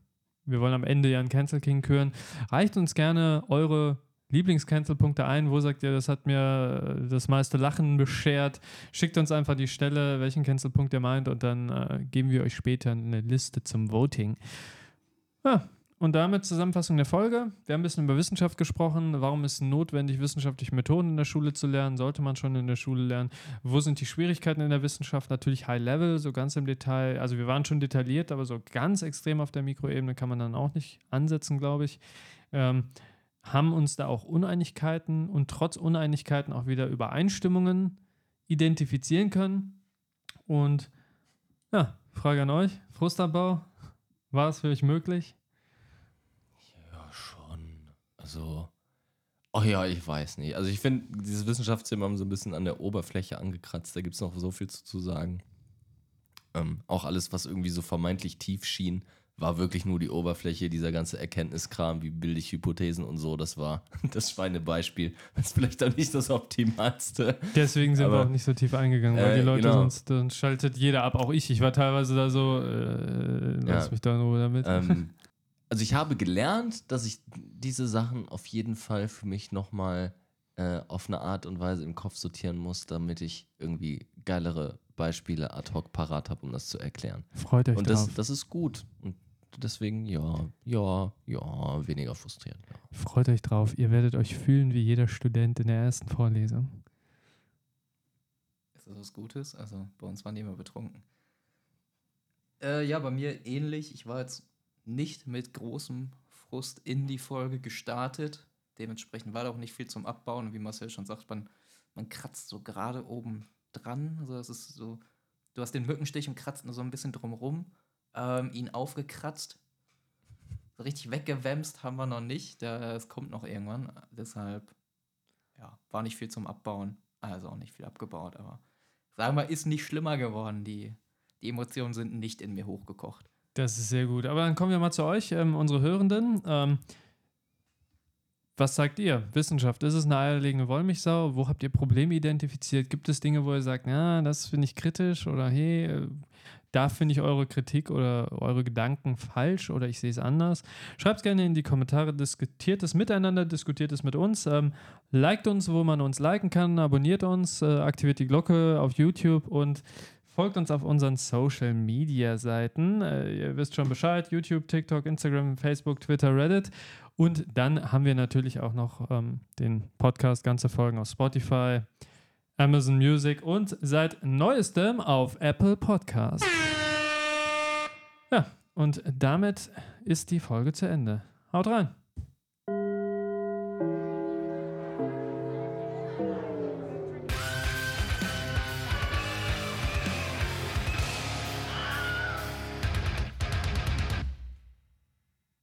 Speaker 1: wir wollen am Ende ja einen Cancel King küren. Reicht uns gerne eure Lieblings-Cancel-Punkte ein. Wo sagt ihr, das hat mir äh, das meiste Lachen beschert? Schickt uns einfach die Stelle, welchen Cancel-Punkt ihr meint, und dann äh, geben wir euch später eine Liste zum Voting. Ja, und damit Zusammenfassung der Folge. Wir haben ein bisschen über Wissenschaft gesprochen. Warum ist es notwendig, wissenschaftliche Methoden in der Schule zu lernen? Sollte man schon in der Schule lernen? Wo sind die Schwierigkeiten in der Wissenschaft? Natürlich High Level, so ganz im Detail. Also wir waren schon detailliert, aber so ganz extrem auf der Mikroebene kann man dann auch nicht ansetzen, glaube ich. Ähm, haben uns da auch Uneinigkeiten und trotz Uneinigkeiten auch wieder Übereinstimmungen identifizieren können. Und ja, Frage an euch: Frustabbau, war es für euch möglich?
Speaker 2: Ja, schon. Also, oh ja, ich weiß nicht. Also ich finde, dieses Wissenschaftsthema haben so ein bisschen an der Oberfläche angekratzt. Da gibt es noch so viel zu, zu sagen. Ähm, auch alles, was irgendwie so vermeintlich tief schien, war wirklich nur die Oberfläche, dieser ganze Erkenntniskram, wie bilde ich Hypothesen und so, das war das Schweinebeispiel. Das ist vielleicht auch nicht das Optimalste.
Speaker 1: Deswegen sind wir
Speaker 2: Aber-
Speaker 1: auch nicht so tief eingegangen, weil
Speaker 2: Äh,
Speaker 1: die Leute
Speaker 2: genau.
Speaker 1: sonst dann schaltet jeder ab, auch ich. Ich war teilweise da so, äh, lass
Speaker 2: Ja.
Speaker 1: mich da in Ruhe damit.
Speaker 2: ähm, also ich habe gelernt, dass ich diese Sachen auf jeden Fall für mich nochmal äh, auf eine Art und Weise im Kopf sortieren muss, damit ich irgendwie geilere Beispiele ad hoc parat habe, um das zu erklären.
Speaker 1: Freut euch
Speaker 2: Und
Speaker 1: drauf.
Speaker 2: das, das ist gut. Und deswegen ja, ja, ja, weniger frustrierend. Ja.
Speaker 1: Freut euch drauf. Ihr werdet euch fühlen wie jeder Student in der ersten Vorlesung.
Speaker 3: Ist das was Gutes? Also bei uns waren die immer betrunken. Äh, ja, bei mir ähnlich. Ich war jetzt nicht mit großem Frust in die Folge gestartet. Dementsprechend war da auch nicht viel zum Abbauen. Und wie Marcel schon sagt, man, man kratzt so gerade oben dran. Also es ist so, du hast den Mückenstich und kratzt nur so ein bisschen drumrum. Ähm, ihn aufgekratzt. So richtig weggewämst haben wir noch nicht. Das kommt noch irgendwann. Deshalb, ja, war nicht viel zum Abbauen. Also auch nicht viel abgebaut, aber sagen wir, ist nicht schlimmer geworden. Die, die Emotionen sind nicht in mir hochgekocht.
Speaker 1: Das ist sehr gut. Aber dann kommen wir mal zu euch, ähm, unsere Hörenden. Ähm, was sagt ihr? Wissenschaft, ist es eine eierlegende Wollmilchsau? Wo habt ihr Probleme identifiziert? Gibt es Dinge, wo ihr sagt, na, das finde ich kritisch oder hey, äh, da finde ich eure Kritik oder eure Gedanken falsch oder ich sehe es anders? Schreibt es gerne in die Kommentare, diskutiert es miteinander, diskutiert es mit uns. Ähm, liked uns, wo man uns liken kann, abonniert uns, äh, aktiviert die Glocke auf YouTube und Folgt uns auf unseren Social Media Seiten. Äh, ihr wisst schon Bescheid: YouTube, TikTok, Instagram, Facebook, Twitter, Reddit. Und dann haben wir natürlich auch noch ähm, den Podcast, ganze Folgen auf Spotify, Amazon Music und seit neuestem auf Apple Podcast. Ja, und damit ist die Folge zu Ende. Haut rein!